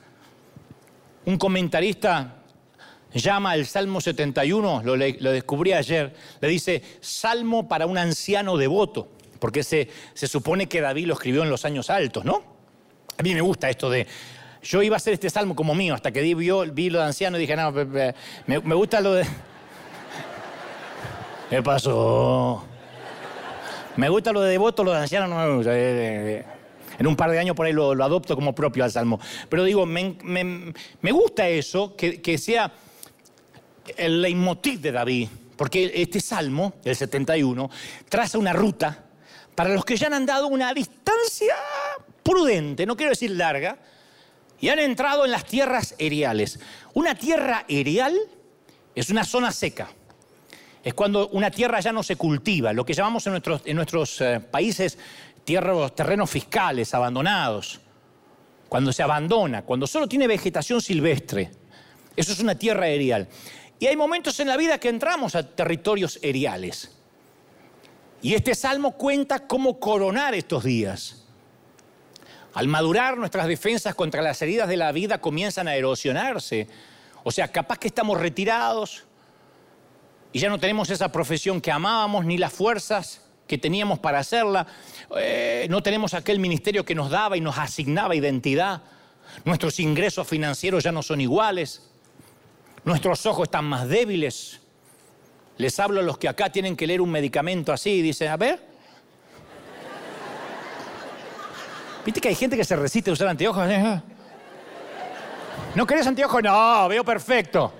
Un comentarista llama el Salmo 71, lo, descubrí ayer, le dice Salmo para un anciano devoto, porque se, se supone que David lo escribió en los años altos, ¿no? A mí me gusta esto de yo iba a hacer este salmo como mío, hasta que vi, vi lo de anciano y dije, no, me, me gusta lo de... <laughs> ¿Qué pasó? Me gusta lo de devoto, lo de anciano no me gusta. En un par de años por ahí lo, adopto como propio al salmo. Pero digo, me, gusta eso, que, sea el leitmotiv de David, porque este salmo, el 71, traza una ruta para los que ya han andado una distancia prudente, no quiero decir larga, y han entrado en las tierras eriales. Una tierra erial es una zona seca es cuando una tierra ya no se cultiva, lo que llamamos en nuestros, en nuestros eh, países terrenos fiscales abandonados, cuando se abandona, cuando solo tiene vegetación silvestre. Eso es una tierra erial. Y hay momentos en la vida que entramos a territorios eriales. Y este salmo cuenta cómo coronar estos días. Al madurar, nuestras defensas contra las heridas de la vida comienzan a erosionarse. O sea, capaz que estamos retirados, y ya no tenemos esa profesión que amábamos ni las fuerzas que teníamos para hacerla. Eh, no tenemos aquel ministerio que nos daba y nos asignaba identidad. Nuestros ingresos financieros ya no son iguales. Nuestros ojos están más débiles. Les hablo a los que acá tienen que leer un medicamento así y dicen, a ver. ¿Viste que hay gente que se resiste a usar anteojos? ¿No querés anteojos? No, veo perfecto.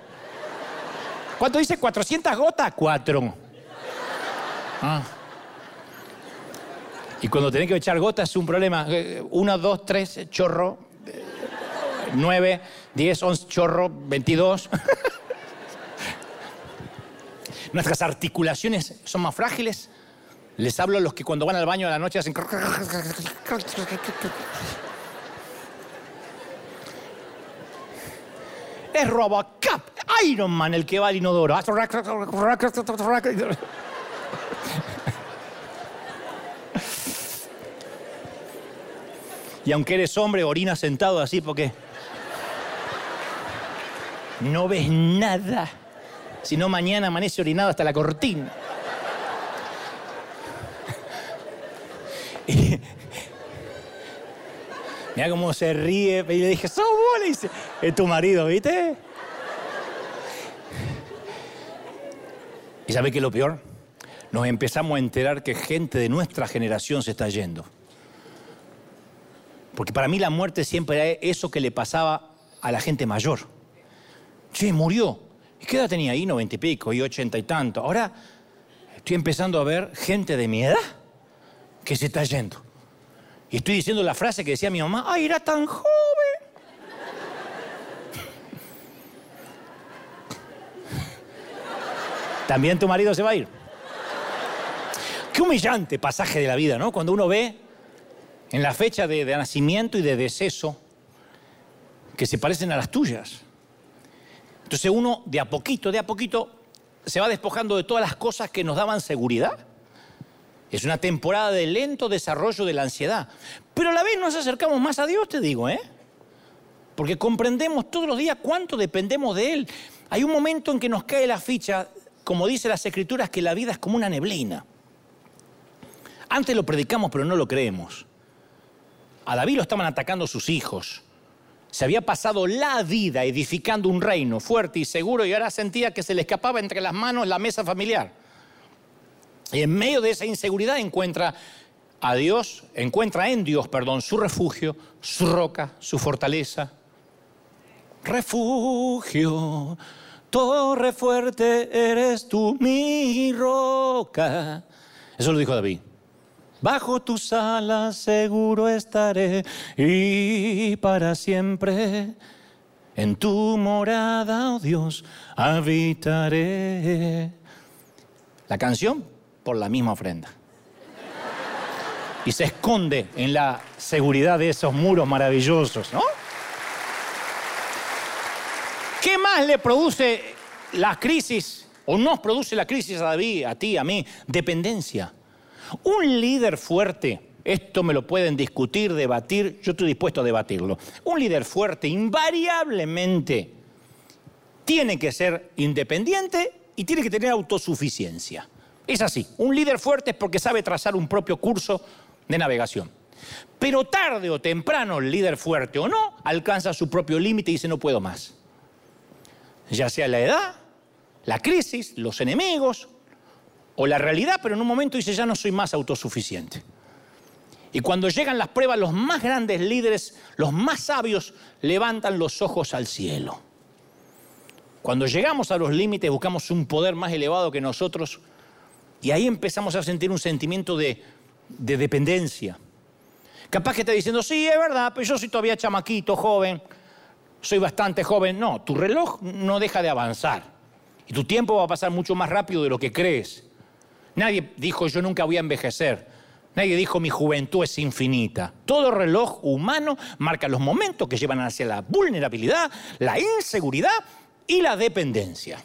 ¿Cuánto dice? ¿400 gotas? Cuatro. Ah. Y cuando tenés que echar gotas es un problema. Eh, uno, dos, tres, chorro. Nueve, diez, once, chorro, veintidós. Nuestras articulaciones son más frágiles. Les hablo a los que cuando van al baño a la noche hacen... Es Robocop, Iron Man el que va al inodoro. Y aunque eres hombre, orina sentado así porque no ves nada. Si no, mañana amanece orinado hasta la cortina. <laughs> Mira cómo se ríe. Y le dije, sos vos, es tu marido, ¿viste? ¿Y sabe qué es lo peor? Nos empezamos a enterar que gente de nuestra generación se está yendo. Porque para mí la muerte siempre era eso que le pasaba a la gente mayor. Che, murió. ¿Y qué edad tenía ahí? Noventa y pico, y ochenta y tanto. Ahora estoy empezando a ver gente de mi edad que se está yendo. Y estoy diciendo la frase que decía mi mamá, ¡ay, era tan joven! <laughs> También tu marido se va a ir. Qué humillante pasaje de la vida, ¿no? Cuando uno ve en la fecha de, nacimiento y de deceso que se parecen a las tuyas. Entonces uno de a poquito, de a poquito, se va despojando de todas las cosas que nos daban seguridad. Es una temporada de lento desarrollo de la ansiedad. Pero a la vez nos acercamos más a Dios, te digo, ¿eh? Porque comprendemos todos los días cuánto dependemos de Él. Hay un momento en que nos cae la ficha, como dice las Escrituras, que la vida es como una neblina. Antes lo predicamos, pero no lo creemos. A David lo estaban atacando sus hijos. Se había pasado la vida edificando un reino fuerte y seguro y ahora sentía que se le escapaba entre las manos la mesa familiar. Y en medio de esa inseguridad encuentra a Dios, encuentra en Dios, perdón, su refugio, su roca, su fortaleza. Refugio, torre fuerte eres tú, mi roca. Eso lo dijo David. Bajo tus alas seguro estaré y para siempre en tu morada, oh Dios, habitaré. La canción por la misma ofrenda. Y se esconde en la seguridad de esos muros maravillosos, ¿no? ¿Qué más le produce la crisis o nos produce la crisis a David, a ti, a mí? Dependencia. Un líder fuerte, esto me lo pueden discutir, debatir, yo estoy dispuesto a debatirlo. Un líder fuerte invariablemente tiene que ser independiente y tiene que tener autosuficiencia. Es así, un líder fuerte es porque sabe trazar un propio curso de navegación. Pero tarde o temprano el líder fuerte o no alcanza su propio límite y dice no puedo más. Ya sea la edad, la crisis, los enemigos o la realidad, pero en un momento dice ya no soy más autosuficiente. Y cuando llegan las pruebas, los más grandes líderes, los más sabios, levantan los ojos al cielo. Cuando llegamos a los límites, buscamos un poder más elevado que nosotros y ahí empezamos a sentir un sentimiento de, de dependencia. Capaz que está diciendo, sí, es verdad, pero yo soy todavía chamaquito, joven, soy bastante joven. No, tu reloj no deja de avanzar y tu tiempo va a pasar mucho más rápido de lo que crees. Nadie dijo, yo nunca voy a envejecer. Nadie dijo mi juventud es infinita. Todo reloj humano marca los momentos que llevan hacia la vulnerabilidad, la inseguridad y la dependencia.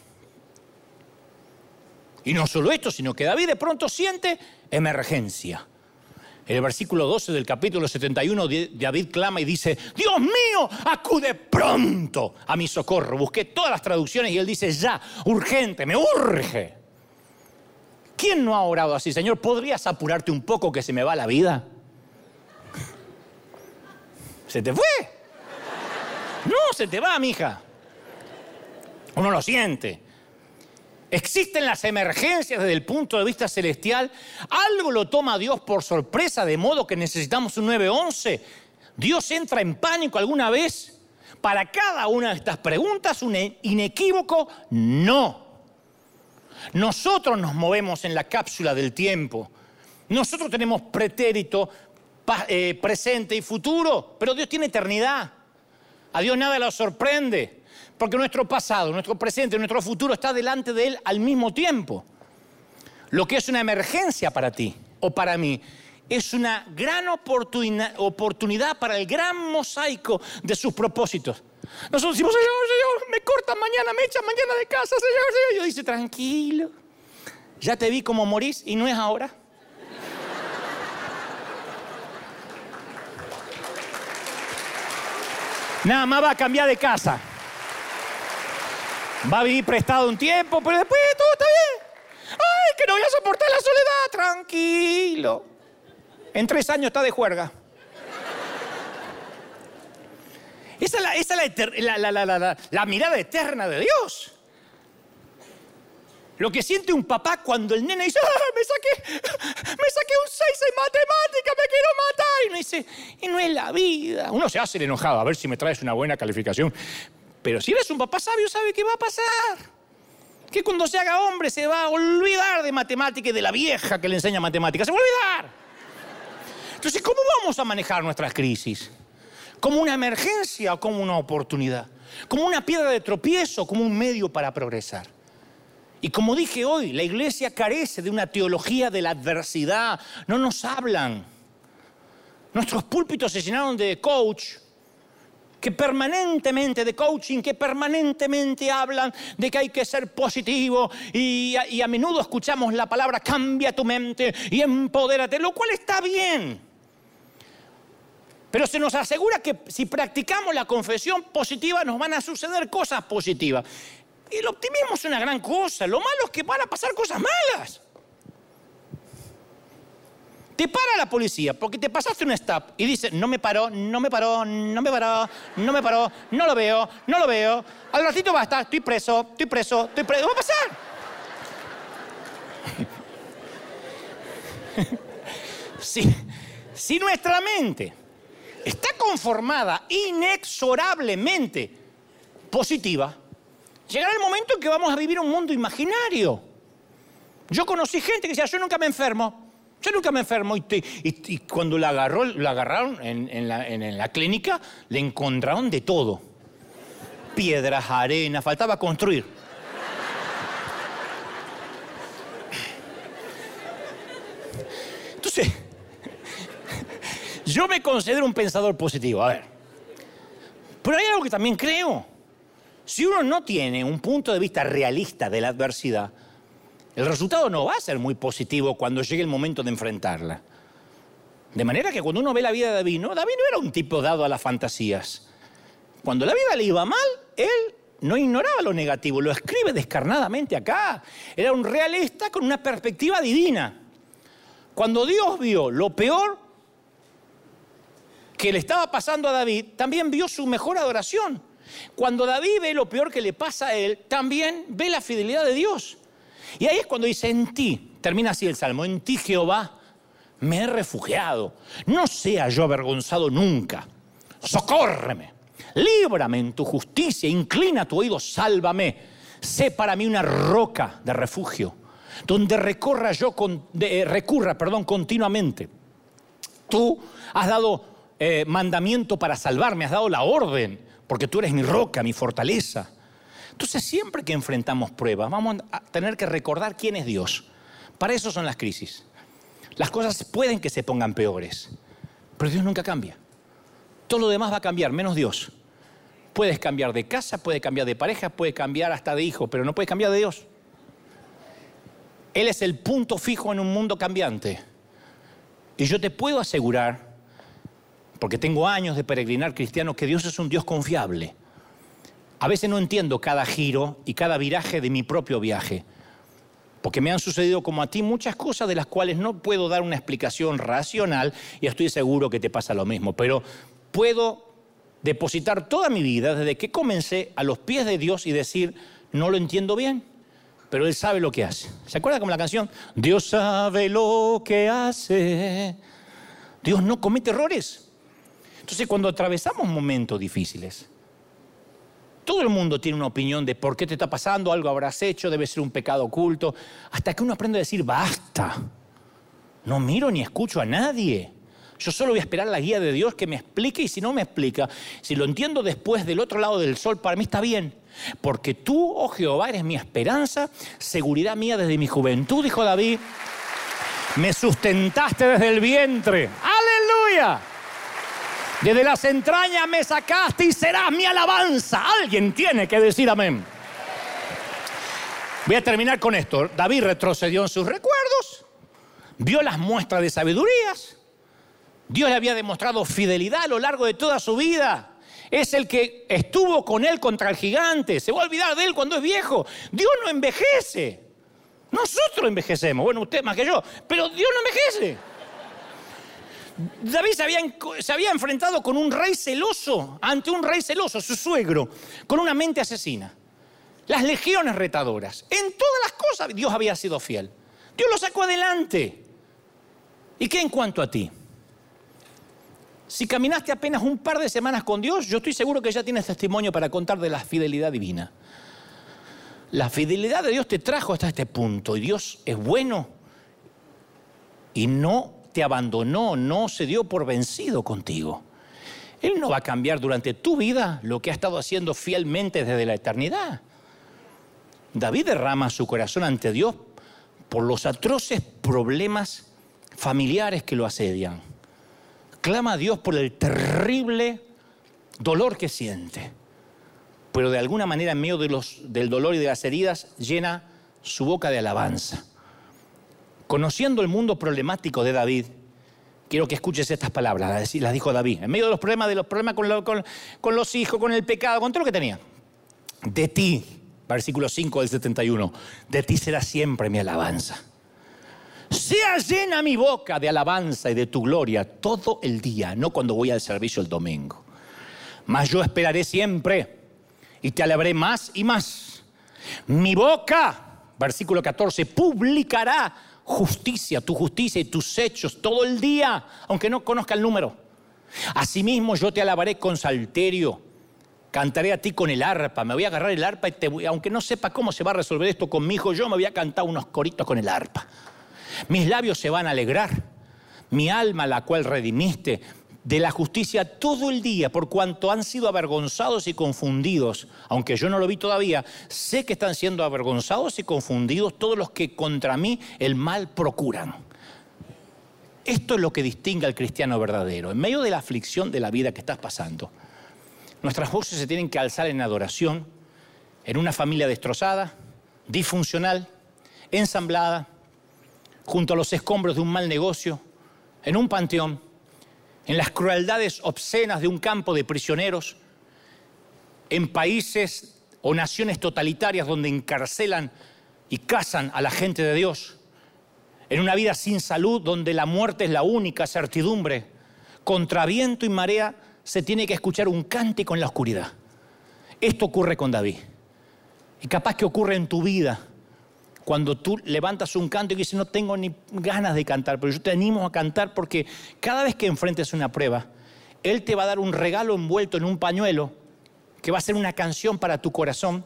Y no solo esto, sino que David de pronto siente emergencia. En el versículo 12 del capítulo 71, David clama y dice, Dios mío, acude pronto a mi socorro. Busqué todas las traducciones y él dice, ya, urgente, me urge. ¿Quién no ha orado así? Señor, ¿podrías apurarte un poco que se me va la vida? ¿Se te fue? No, se te va, mija. Uno lo siente. Existen las emergencias desde el punto de vista celestial. Algo lo toma Dios por sorpresa, de modo que necesitamos un 911. Dios entra en pánico alguna vez. Para cada una de estas preguntas, un inequívoco no. Nosotros nos movemos en la cápsula del tiempo. Nosotros tenemos pretérito, eh, presente y futuro, pero Dios tiene eternidad. A Dios nada lo sorprende, porque nuestro pasado, nuestro presente, nuestro futuro está delante de Él al mismo tiempo. Lo que es una emergencia para ti o para mí es una gran oportunidad para el gran mosaico de sus propósitos. Nosotros decimos, Señor, Señor, me cortan mañana, me echan mañana de casa, Señor, Señor. Y yo dice, tranquilo, ya te vi como morís y no es ahora. Nada más va a cambiar de casa. Va a vivir prestado un tiempo, pero después todo está bien. Ay, que no voy a soportar la soledad. Tranquilo. En tres años está de juerga. Esa es, la, mirada eterna de Dios. Lo que siente un papá cuando el nene dice, ah, me, saqué, me saqué un 6 en matemática, me quiero matar. Y uno dice, y no es la vida. Uno se hace el enojado, a ver si me traes una buena calificación. Pero si eres un papá sabio, sabe qué va a pasar. Que cuando se haga hombre se va a olvidar de matemática y de la vieja que le enseña matemática. Se va a olvidar. Entonces, ¿cómo vamos a manejar nuestras crisis? Como una emergencia o como una oportunidad, como una piedra de tropiezo, como un medio para progresar. Y como dije hoy, la iglesia carece de una teología de la adversidad, no nos hablan. Nuestros púlpitos se llenaron de coach, que permanentemente, de coaching, que permanentemente hablan de que hay que ser positivo y a, y a menudo escuchamos la palabra cambia tu mente y empodérate, lo cual está bien. Pero se nos asegura que si practicamos la confesión positiva nos van a suceder cosas positivas. Y el optimismo es una gran cosa. Lo malo es que van a pasar cosas malas. Te para la policía porque te pasaste un stop y dice, no me paró, no me paró, no me paró, no me paró, no lo veo, no lo veo. Al ratito va a estar, estoy preso, estoy preso, estoy preso. Va a pasar. <laughs> si, si nuestra mente está conformada inexorablemente positiva, llegará el momento en que vamos a vivir un mundo imaginario. Yo conocí gente que decía, yo nunca me enfermo, yo nunca me enfermo. Y, cuando la, agarró, agarraron en, la, en la clínica, le encontraron de todo. Piedras, arena, faltaba construir. Entonces, yo me considero un pensador positivo, a ver. Pero hay algo que también creo. Si uno no tiene un punto de vista realista de la adversidad, el resultado no va a ser muy positivo cuando llegue el momento de enfrentarla. De manera que cuando uno ve la vida de David, no, David no era un tipo dado a las fantasías. Cuando la vida le iba mal, él no ignoraba lo negativo, lo escribe descarnadamente acá. Era un realista con una perspectiva divina. Cuando Dios vio lo peor que le estaba pasando a David, también vio su mejor adoración. Cuando David ve lo peor que le pasa a él, también ve la fidelidad de Dios. Y ahí es cuando dice, en ti, termina así el salmo, en ti Jehová me he refugiado, no sea yo avergonzado nunca, socórreme, líbrame en tu justicia, inclina tu oído, sálvame, sé para mí una roca de refugio, donde recorra yo con, eh, recurra perdón, continuamente. Tú has dado eh, mandamiento para salvarme, has dado la orden, porque tú eres mi roca, mi fortaleza. Entonces siempre que enfrentamos pruebas, vamos a tener que recordar quién es Dios. Para eso son las crisis. Las cosas pueden que se pongan peores, pero Dios nunca cambia. Todo lo demás va a cambiar, menos Dios. Puedes cambiar de casa, puedes cambiar de pareja, puedes cambiar hasta de hijo, pero no puedes cambiar de Dios. Él es el punto fijo en un mundo cambiante. Y yo te puedo asegurar, porque tengo años de peregrinar cristiano, que Dios es un Dios confiable. A veces no entiendo cada giro y cada viraje de mi propio viaje porque me han sucedido como a ti muchas cosas de las cuales no puedo dar una explicación racional y estoy seguro que te pasa lo mismo, pero puedo depositar toda mi vida desde que comencé a los pies de Dios y decir, no lo entiendo bien, pero Él sabe lo que hace. ¿Se acuerda como la canción? Dios sabe lo que hace. Dios no comete errores. Entonces cuando atravesamos momentos difíciles, todo el mundo tiene una opinión de por qué te está pasando, algo habrás hecho, debe ser un pecado oculto, hasta que uno aprende a decir, basta, no miro ni escucho a nadie. Yo solo voy a esperar la guía de Dios que me explique y si no me explica, si lo entiendo después del otro lado del sol, para mí está bien. Porque tú, oh Jehová, eres mi esperanza, seguridad mía desde mi juventud, dijo David. Me sustentaste desde el vientre. Aleluya. Desde las entrañas me sacaste y serás mi alabanza. Alguien tiene que decir amén. Voy a terminar con esto. David retrocedió en sus recuerdos, vio las muestras de sabidurías. Dios le había demostrado fidelidad a lo largo de toda su vida. Es el que estuvo con él contra el gigante. Se va a olvidar de él cuando es viejo. Dios no envejece. Nosotros envejecemos. Bueno, usted más que yo. Pero Dios no envejece. David se había, enfrentado con un rey celoso, ante un rey celoso, su suegro, con una mente asesina. Las legiones retadoras. En todas las cosas Dios había sido fiel. Dios lo sacó adelante. ¿Y qué en cuanto a ti? Si caminaste apenas un par de semanas con Dios, yo estoy seguro que ya tienes testimonio para contar de la fidelidad divina. La fidelidad de Dios te trajo hasta este punto y Dios es bueno y no te abandonó, no se dio por vencido contigo. Él no va a cambiar durante tu vida lo que ha estado haciendo fielmente desde la eternidad. David derrama su corazón ante Dios por los atroces problemas familiares que lo asedian. Clama a Dios por el terrible dolor que siente. Pero de alguna manera en medio del dolor y de las heridas llena su boca de alabanza. Conociendo el mundo problemático de David, quiero que escuches estas palabras, las dijo David, en medio de los problemas, de los problemas con, los hijos, con el pecado, con todo lo que tenía. De ti, versículo 5 del 71, de ti será siempre mi alabanza. Sea llena mi boca de alabanza y de tu gloria todo el día, no cuando voy al servicio el domingo. Mas yo esperaré siempre y te alabaré más y más. Mi boca, versículo 14, publicará justicia, tu justicia y tus hechos todo el día, aunque no conozca el número. Asimismo yo te alabaré con salterio, cantaré a ti con el arpa, me voy a agarrar el arpa y te voy, aunque no sepa cómo se va a resolver esto con mi hijo, yo me voy a cantar unos coritos con el arpa. Mis labios se van a alegrar, mi alma la cual redimiste, de la justicia todo el día, por cuanto han sido avergonzados y confundidos, aunque yo no lo vi todavía, sé que están siendo avergonzados y confundidos todos los que contra mí el mal procuran. Esto es lo que distingue al cristiano verdadero. En medio de la aflicción de la vida que estás pasando, nuestras voces se tienen que alzar en adoración, en una familia destrozada, disfuncional, ensamblada, junto a los escombros de un mal negocio, en un panteón en las crueldades obscenas de un campo de prisioneros, en países o naciones totalitarias donde encarcelan y cazan a la gente de Dios, en una vida sin salud donde la muerte es la única certidumbre, contra viento y marea se tiene que escuchar un cántico en la oscuridad. Esto ocurre con David. Y capaz que ocurre en tu vida cuando tú levantas un canto y dices, no tengo ni ganas de cantar, pero yo te animo a cantar porque cada vez que enfrentes una prueba, Él te va a dar un regalo envuelto en un pañuelo que va a ser una canción para tu corazón.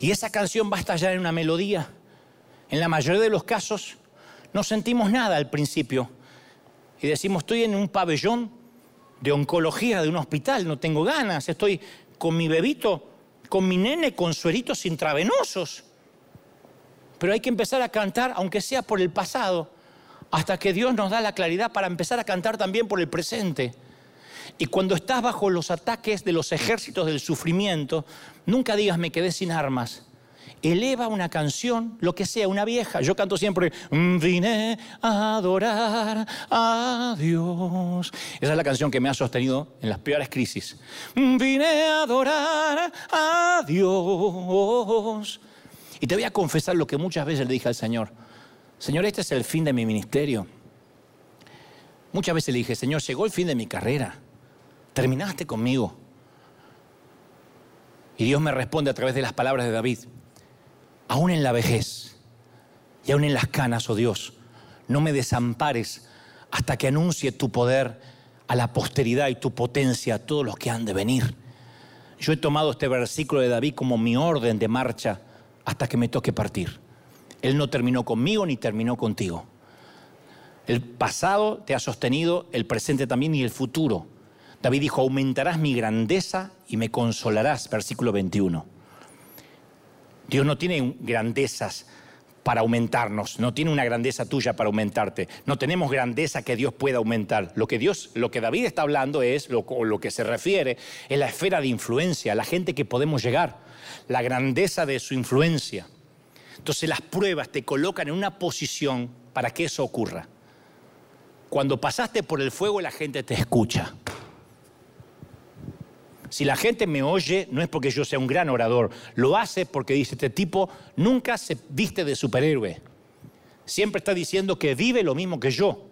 Y esa canción va a estallar en una melodía. En la mayoría de los casos no sentimos nada al principio. Y decimos, estoy en un pabellón de oncología de un hospital, no tengo ganas, estoy con mi bebito, con mi nene con sueritos intravenosos. Pero hay que empezar a cantar, aunque sea por el pasado, hasta que Dios nos da la claridad para empezar a cantar también por el presente. Y cuando estás bajo los ataques de los ejércitos del sufrimiento, nunca digas me quedé sin armas. Eleva una canción, lo que sea, una vieja. Yo canto siempre, vine a adorar a Dios. Esa es la canción que me ha sostenido en las peores crisis. Vine a adorar a Dios. Y te voy a confesar lo que muchas veces le dije al Señor. Señor, este es el fin de mi ministerio. Muchas veces le dije, Señor, llegó el fin de mi carrera. Terminaste conmigo. Y Dios me responde a través de las palabras de David. Aún en la vejez y aún en las canas, oh Dios, no me desampares hasta que anuncie tu poder a la posteridad y tu potencia a todos los que han de venir. Yo he tomado este versículo de David como mi orden de marcha hasta que me toque partir. Él no terminó conmigo ni terminó contigo. El pasado te ha sostenido, el presente también y el futuro. David dijo, aumentarás mi grandeza y me consolarás, versículo 21. Dios no tiene grandezas para aumentarnos, no tiene una grandeza tuya para aumentarte. No tenemos grandeza que Dios pueda aumentar. Lo que Dios, lo que David está hablando es, lo, lo que se refiere, es la esfera de influencia, la gente que podemos llegar la grandeza de su influencia. Entonces las pruebas te colocan en una posición para que eso ocurra. Cuando pasaste por el fuego la gente te escucha. Si la gente me oye, no es porque yo sea un gran orador, lo hace porque dice, este tipo nunca se viste de superhéroe. Siempre está diciendo que vive lo mismo que yo.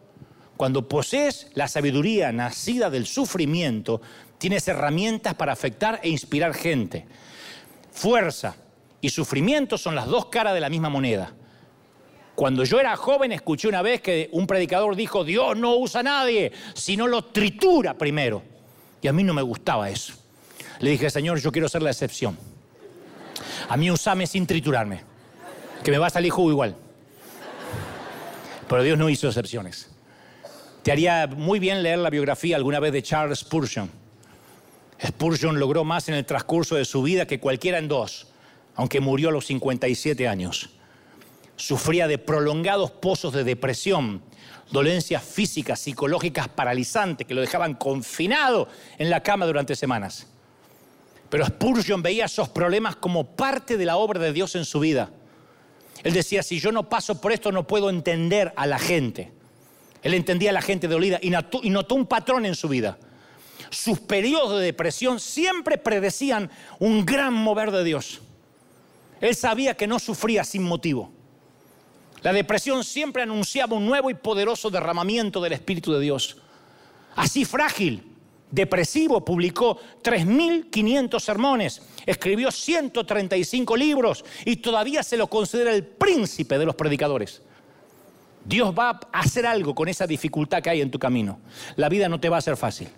Cuando posees la sabiduría nacida del sufrimiento, tienes herramientas para afectar e inspirar gente. Fuerza y sufrimiento son las dos caras de la misma moneda. Cuando yo era joven escuché una vez que un predicador dijo, Dios no usa a nadie, sino lo tritura primero. Y a mí no me gustaba eso. Le dije, Señor, yo quiero ser la excepción. A mí usame sin triturarme, que me va a salir jugo igual. Pero Dios no hizo excepciones. Te haría muy bien leer la biografía alguna vez de Charles Spurgeon Spurgeon logró más en el transcurso de su vida que cualquiera en dos, aunque murió a los 57 años. Sufría de prolongados pozos de depresión, dolencias físicas, psicológicas paralizantes que lo dejaban confinado en la cama durante semanas. Pero Spurgeon veía esos problemas como parte de la obra de Dios en su vida. Él decía, si yo no paso por esto no puedo entender a la gente. Él entendía a la gente dolida y notó un patrón en su vida sus periodos de depresión siempre predecían un gran mover de Dios. Él sabía que no sufría sin motivo. La depresión siempre anunciaba un nuevo y poderoso derramamiento del Espíritu de Dios. Así frágil, depresivo, publicó 3.500 sermones, escribió 135 libros y todavía se lo considera el príncipe de los predicadores. Dios va a hacer algo con esa dificultad que hay en tu camino. La vida no te va a ser fácil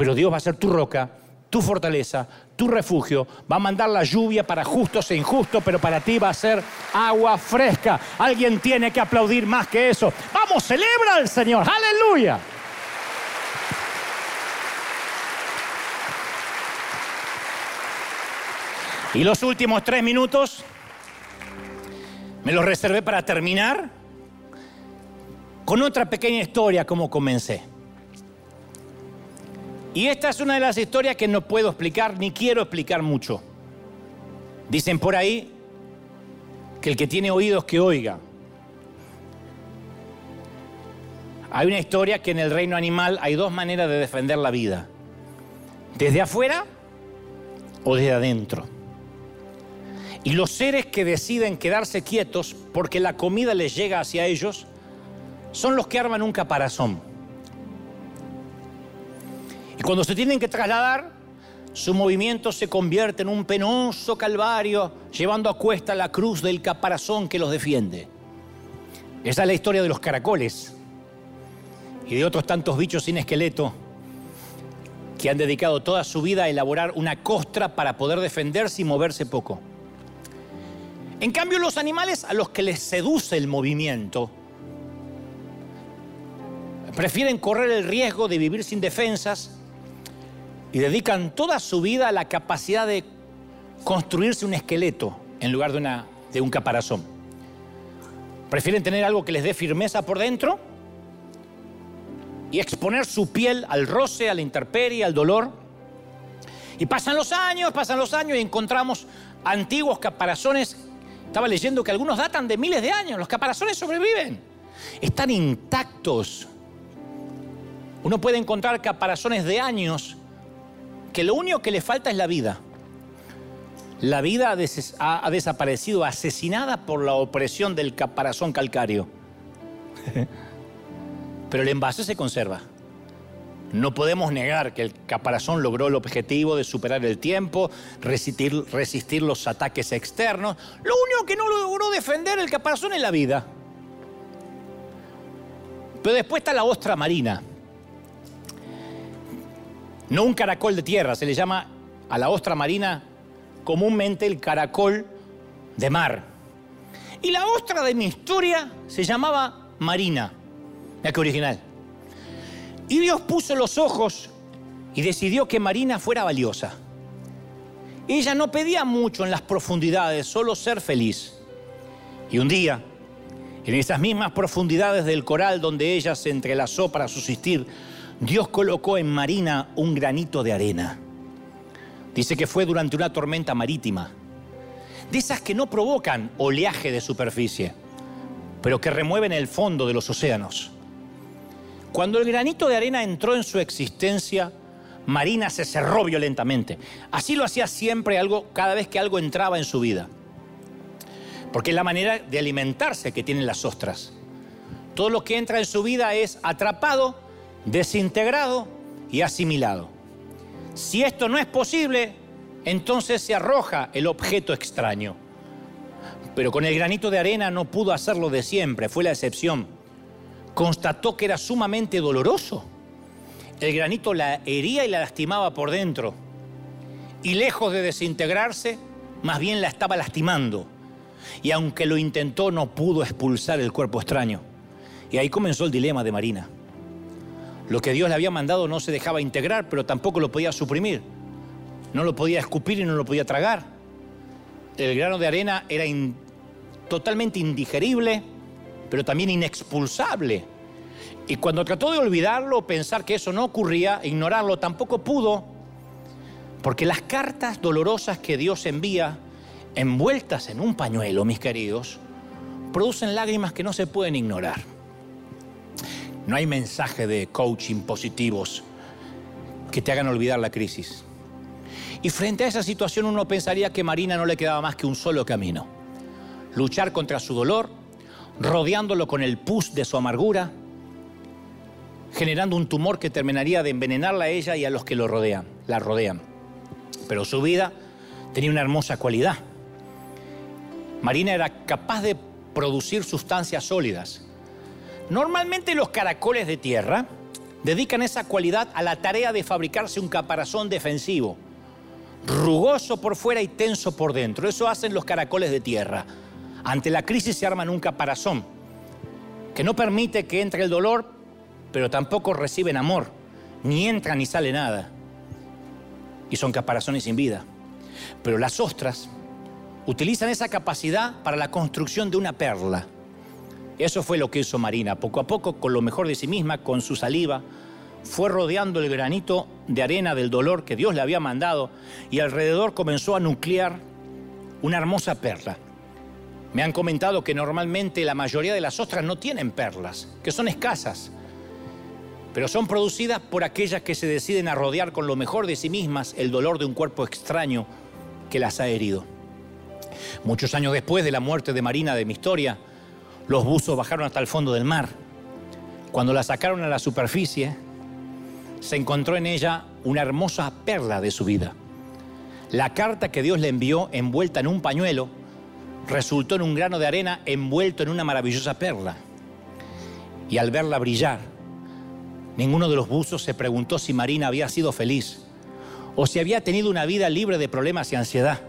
pero Dios va a ser tu roca, tu fortaleza, tu refugio, va a mandar la lluvia para justos e injustos, pero para ti va a ser agua fresca. Alguien tiene que aplaudir más que eso. Vamos, celebra al Señor, aleluya. Y los últimos tres minutos me los reservé para terminar con otra pequeña historia como comencé. Y esta es una de las historias que no puedo explicar ni quiero explicar mucho. Dicen por ahí que el que tiene oídos que oiga. Hay una historia que en el reino animal hay dos maneras de defender la vida. Desde afuera o desde adentro. Y los seres que deciden quedarse quietos porque la comida les llega hacia ellos son los que arman un caparazón. Y cuando se tienen que trasladar, su movimiento se convierte en un penoso calvario, llevando a cuesta la cruz del caparazón que los defiende. Esa es la historia de los caracoles y de otros tantos bichos sin esqueleto que han dedicado toda su vida a elaborar una costra para poder defenderse y moverse poco. En cambio, los animales a los que les seduce el movimiento prefieren correr el riesgo de vivir sin defensas y dedican toda su vida a la capacidad de construirse un esqueleto en lugar de, una, de un caparazón. Prefieren tener algo que les dé firmeza por dentro y exponer su piel al roce, a la intemperie, al dolor. Y pasan los años, pasan los años y encontramos antiguos caparazones. Estaba leyendo que algunos datan de miles de años. Los caparazones sobreviven. Están intactos. Uno puede encontrar caparazones de años que lo único que le falta es la vida. La vida ha, desaparecido, asesinada por la opresión del caparazón calcáreo. <laughs> Pero el envase se conserva. No podemos negar que el caparazón logró el objetivo de superar el tiempo, resistir, resistir los ataques externos. Lo único que no logró defender el caparazón es la vida. Pero después está la ostra marina. No un caracol de tierra, se le llama a la ostra marina comúnmente el caracol de mar. Y la ostra de mi historia se llamaba Marina. Mira qué original. Y Dios puso los ojos y decidió que Marina fuera valiosa. Ella no pedía mucho en las profundidades, solo ser feliz. Y un día, en esas mismas profundidades del coral donde ella se entrelazó para subsistir, Dios colocó en Marina un granito de arena. Dice que fue durante una tormenta marítima, de esas que no provocan oleaje de superficie, pero que remueven el fondo de los océanos. Cuando el granito de arena entró en su existencia, Marina se cerró violentamente. Así lo hacía siempre algo cada vez que algo entraba en su vida. Porque es la manera de alimentarse que tienen las ostras. Todo lo que entra en su vida es atrapado desintegrado y asimilado. Si esto no es posible, entonces se arroja el objeto extraño. Pero con el granito de arena no pudo hacerlo de siempre, fue la excepción. Constató que era sumamente doloroso. El granito la hería y la lastimaba por dentro. Y lejos de desintegrarse, más bien la estaba lastimando. Y aunque lo intentó, no pudo expulsar el cuerpo extraño. Y ahí comenzó el dilema de Marina. Lo que Dios le había mandado no se dejaba integrar, pero tampoco lo podía suprimir. No lo podía escupir y no lo podía tragar. El grano de arena era totalmente indigerible, pero también inexpulsable. Y cuando trató de olvidarlo, pensar que eso no ocurría, ignorarlo, tampoco pudo, porque las cartas dolorosas que Dios envía, envueltas en un pañuelo, mis queridos, producen lágrimas que no se pueden ignorar. No hay mensaje de coaching positivos que te hagan olvidar la crisis. Y frente a esa situación uno pensaría que Marina no le quedaba más que un solo camino. Luchar contra su dolor, rodeándolo con el pus de su amargura, generando un tumor que terminaría de envenenarla a ella y a los que lo rodean, la rodean. Pero su vida tenía una hermosa cualidad. Marina era capaz de producir sustancias sólidas, Normalmente los caracoles de tierra dedican esa cualidad a la tarea de fabricarse un caparazón defensivo, rugoso por fuera y tenso por dentro. Eso hacen los caracoles de tierra. Ante la crisis se arman un caparazón que no permite que entre el dolor, pero tampoco reciben amor, ni entra ni sale nada. Y son caparazones sin vida. Pero las ostras utilizan esa capacidad para la construcción de una perla. Eso fue lo que hizo Marina. Poco a poco, con lo mejor de sí misma, con su saliva, fue rodeando el granito de arena del dolor que Dios le había mandado y alrededor comenzó a nuclear una hermosa perla. Me han comentado que normalmente la mayoría de las ostras no tienen perlas, que son escasas, pero son producidas por aquellas que se deciden a rodear con lo mejor de sí mismas el dolor de un cuerpo extraño que las ha herido. Muchos años después de la muerte de Marina de mi historia, los buzos bajaron hasta el fondo del mar. Cuando la sacaron a la superficie, se encontró en ella una hermosa perla de su vida. La carta que Dios le envió envuelta en un pañuelo resultó en un grano de arena envuelto en una maravillosa perla. Y al verla brillar, ninguno de los buzos se preguntó si Marina había sido feliz o si había tenido una vida libre de problemas y ansiedad.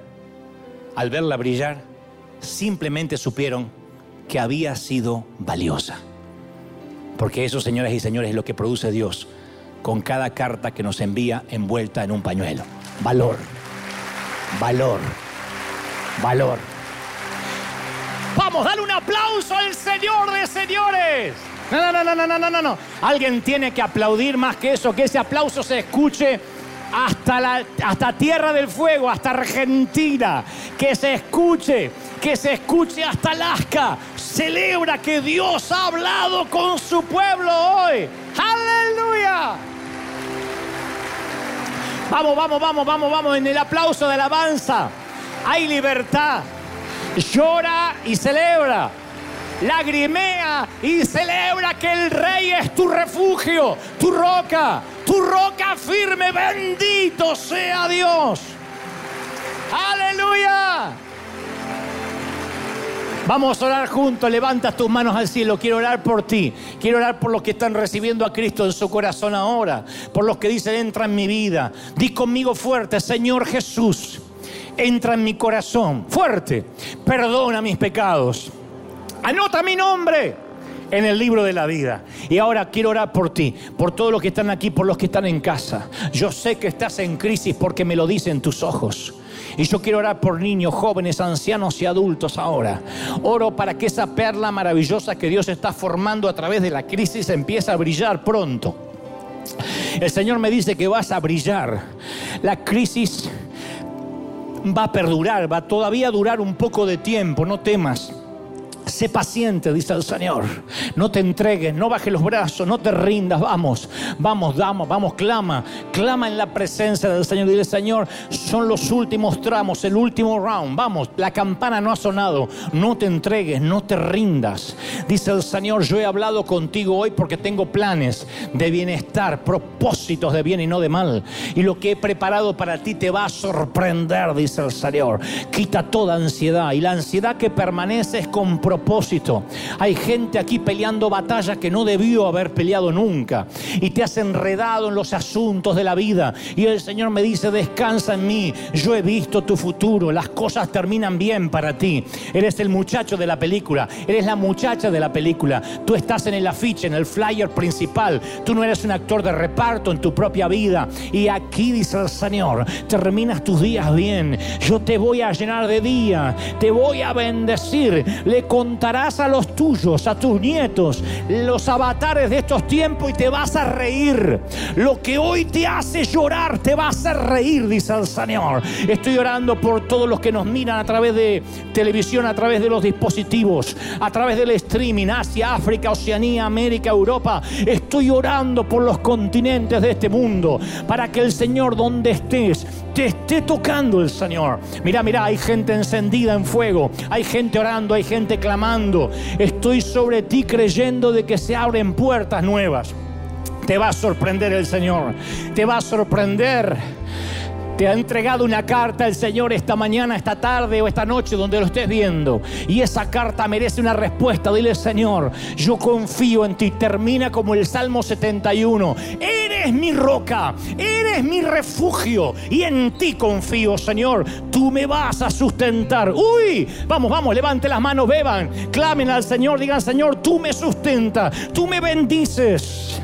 Al verla brillar, simplemente supieron que había sido valiosa. Porque eso, señoras y señores, es lo que produce Dios con cada carta que nos envía envuelta en un pañuelo. Valor, valor, valor. Vamos, dale un aplauso al Señor de señores. No, no, no, no, no, no, no. Alguien tiene que aplaudir más que eso, que ese aplauso se escuche hasta, la, hasta Tierra del Fuego, hasta Argentina. Que se escuche, que se escuche hasta Alaska. Celebra que Dios ha hablado con su pueblo hoy. Aleluya. Vamos, vamos, vamos, vamos, vamos. En el aplauso de alabanza hay libertad. Llora y celebra. Lagrimea y celebra que el rey es tu refugio, tu roca, tu roca firme. Bendito sea Dios. Aleluya. Vamos a orar juntos, levanta tus manos al cielo. Quiero orar por ti. Quiero orar por los que están recibiendo a Cristo en su corazón ahora. Por los que dicen, entra en mi vida. Di conmigo fuerte, Señor Jesús, entra en mi corazón. Fuerte, perdona mis pecados. Anota mi nombre en el libro de la vida. Y ahora quiero orar por ti, por todos los que están aquí, por los que están en casa. Yo sé que estás en crisis porque me lo dicen tus ojos. Y yo quiero orar por niños, jóvenes, ancianos y adultos ahora. Oro para que esa perla maravillosa que Dios está formando a través de la crisis empiece a brillar pronto. El Señor me dice que vas a brillar. La crisis va a perdurar, va todavía a durar un poco de tiempo, no temas. Sé paciente, dice el Señor. No te entregues, no bajes los brazos, no te rindas. Vamos, vamos, vamos, vamos, clama. Clama en la presencia del Señor. Dile, Señor, son los últimos tramos, el último round. Vamos, la campana no ha sonado. No te entregues, no te rindas. Dice el Señor, yo he hablado contigo hoy porque tengo planes de bienestar, propósitos de bien y no de mal. Y lo que he preparado para ti te va a sorprender, dice el Señor. Quita toda ansiedad. Y la ansiedad que permanece es con propósito. Hay gente aquí peleando batallas que no debió haber peleado nunca. Y te has enredado en los asuntos de la vida. Y el Señor me dice, descansa en mí. Yo he visto tu futuro. Las cosas terminan bien para ti. Eres el muchacho de la película. Eres la muchacha de la película. Tú estás en el afiche, en el flyer principal. Tú no eres un actor de reparto en tu propia vida. Y aquí dice el Señor, terminas tus días bien. Yo te voy a llenar de día. Te voy a bendecir. Le contarás a los tuyos, a tus nietos, los avatares de estos tiempos y te vas a reír. Lo que hoy te hace llorar te va a hacer reír, dice el Señor. Estoy orando por todos los que nos miran a través de televisión, a través de los dispositivos, a través del streaming, Asia, África, Oceanía, América, Europa. Estoy orando por los continentes de este mundo para que el Señor donde estés te esté tocando el Señor. Mira, mira, hay gente encendida en fuego, hay gente orando, hay gente clamando Estoy sobre ti creyendo de que se abren puertas nuevas. Te va a sorprender el Señor. Te va a sorprender. Te ha entregado una carta el Señor esta mañana, esta tarde o esta noche donde lo estés viendo. Y esa carta merece una respuesta. Dile, Señor, yo confío en ti. Termina como el Salmo 71. Eres mi roca, eres mi refugio. Y en ti confío, Señor. Tú me vas a sustentar. Uy, vamos, vamos, levante las manos, beban. Clamen al Señor, digan, Señor, tú me sustentas, tú me bendices.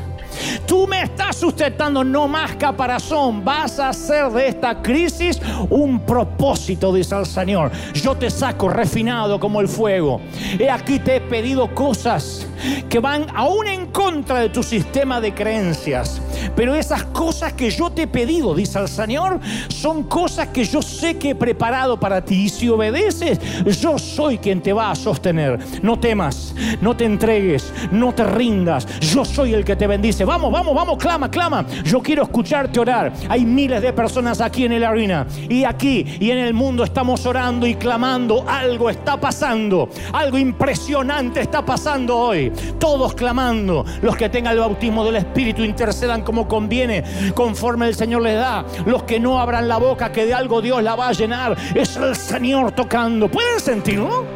Tú me estás sustentando, no más caparazón. Vas a hacer de esta crisis un propósito, dice el Señor. Yo te saco refinado como el fuego. He aquí te he pedido cosas que van aún en contra de tu sistema de creencias. pero esas cosas que yo te he pedido, dice el Señor, son cosas que yo sé que he preparado para ti. Y si obedeces, yo soy quien te va a sostener. No temas, no te entregues, no te rindas. Yo soy el que te bendice. Vamos, vamos, vamos, clama, clama. Yo quiero escucharte orar. Hay miles de personas aquí en el arena y aquí y en el mundo estamos orando y clamando. Algo está pasando, algo impresionante está pasando hoy. Todos clamando. Los que tengan el bautismo del Espíritu intercedan como conviene, conforme el Señor les da. Los que no abran la boca, que de algo Dios la va a llenar. Es el Señor tocando. ¿Pueden sentirlo?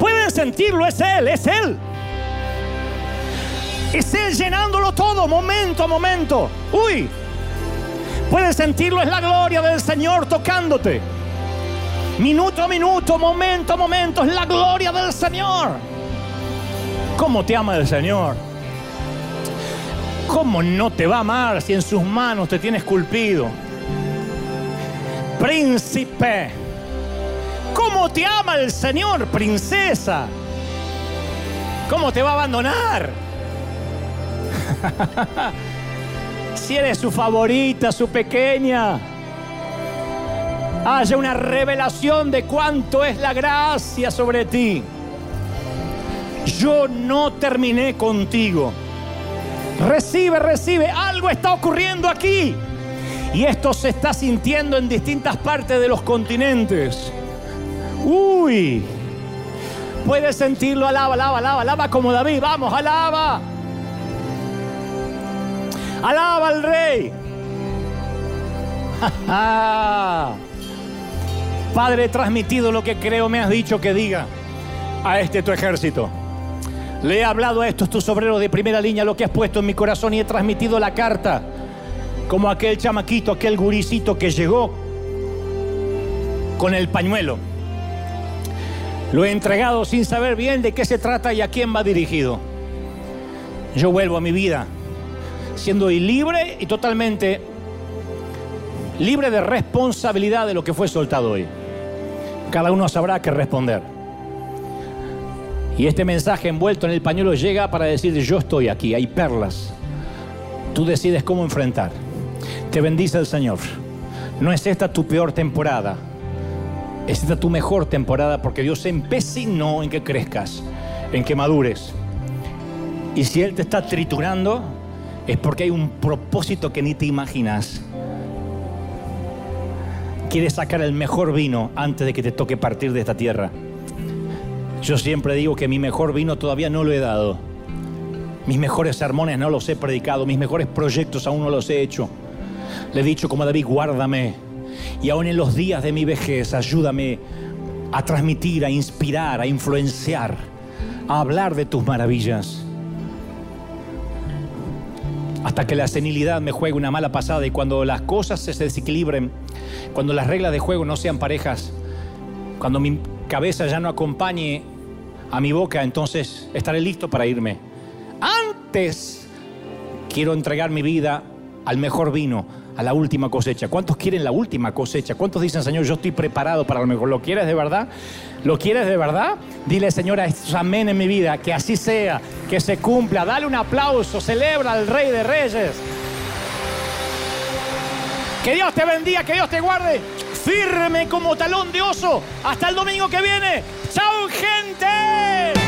¿Pueden sentirlo? Es Él, es Él. Es Él llenándolo todo, momento a momento. Uy, puedes sentirlo, es la gloria del Señor tocándote. Minuto a minuto, momento a momento, es la gloria del Señor. ¿Cómo te ama el Señor? ¿Cómo no te va a amar si en sus manos te tiene esculpido? Príncipe, ¿cómo te ama el Señor, princesa? ¿Cómo te va a abandonar? <laughs> si eres su favorita, su pequeña, haya una revelación de cuánto es la gracia sobre ti. Yo no terminé contigo. Recibe, recibe. Algo está ocurriendo aquí. Y esto se está sintiendo en distintas partes de los continentes. Uy. Puedes sentirlo. Alaba, alaba, alaba, alaba como David. Vamos, alaba. Alaba al rey. <laughs> Padre, he transmitido lo que creo me has dicho que diga a este tu ejército. Le he hablado a estos tus obreros de primera línea lo que has puesto en mi corazón y he transmitido la carta como aquel chamaquito, aquel guricito que llegó con el pañuelo. Lo he entregado sin saber bien de qué se trata y a quién va dirigido. Yo vuelvo a mi vida siendo libre y totalmente libre de responsabilidad de lo que fue soltado hoy. Cada uno sabrá qué responder. Y este mensaje envuelto en el pañuelo llega para decir, yo estoy aquí, hay perlas. Tú decides cómo enfrentar. Te bendice el Señor. No es esta tu peor temporada. Es esta tu mejor temporada porque Dios empecinó en que crezcas, en que madures. Y si Él te está triturando, es porque hay un propósito que ni te imaginas. Quiere sacar el mejor vino antes de que te toque partir de esta tierra. Yo siempre digo que mi mejor vino todavía no lo he dado. Mis mejores sermones no los he predicado. Mis mejores proyectos aún no los he hecho. Le he dicho como David, guárdame. Y aún en los días de mi vejez, ayúdame a transmitir, a inspirar, a influenciar, a hablar de tus maravillas. Hasta que la senilidad me juegue una mala pasada y cuando las cosas se desequilibren, cuando las reglas de juego no sean parejas, cuando mi cabeza ya no acompañe a mi boca, entonces estaré listo para irme. Antes quiero entregar mi vida al mejor vino, a la última cosecha. ¿Cuántos quieren la última cosecha? ¿Cuántos dicen, Señor, yo estoy preparado para lo mejor? ¿Lo quieres de verdad? ¿Lo quieres de verdad? Dile, Señor, amén en mi vida, que así sea, que se cumpla. Dale un aplauso, celebra al Rey de Reyes. Que Dios te bendiga, que Dios te guarde firme como talón de oso. Hasta el domingo que viene. ¡Chao, gente!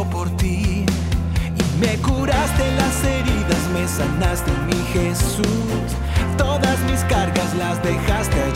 por ti. Y me curaste las heridas, me sanaste, mi Jesús. Todas mis cargas las dejaste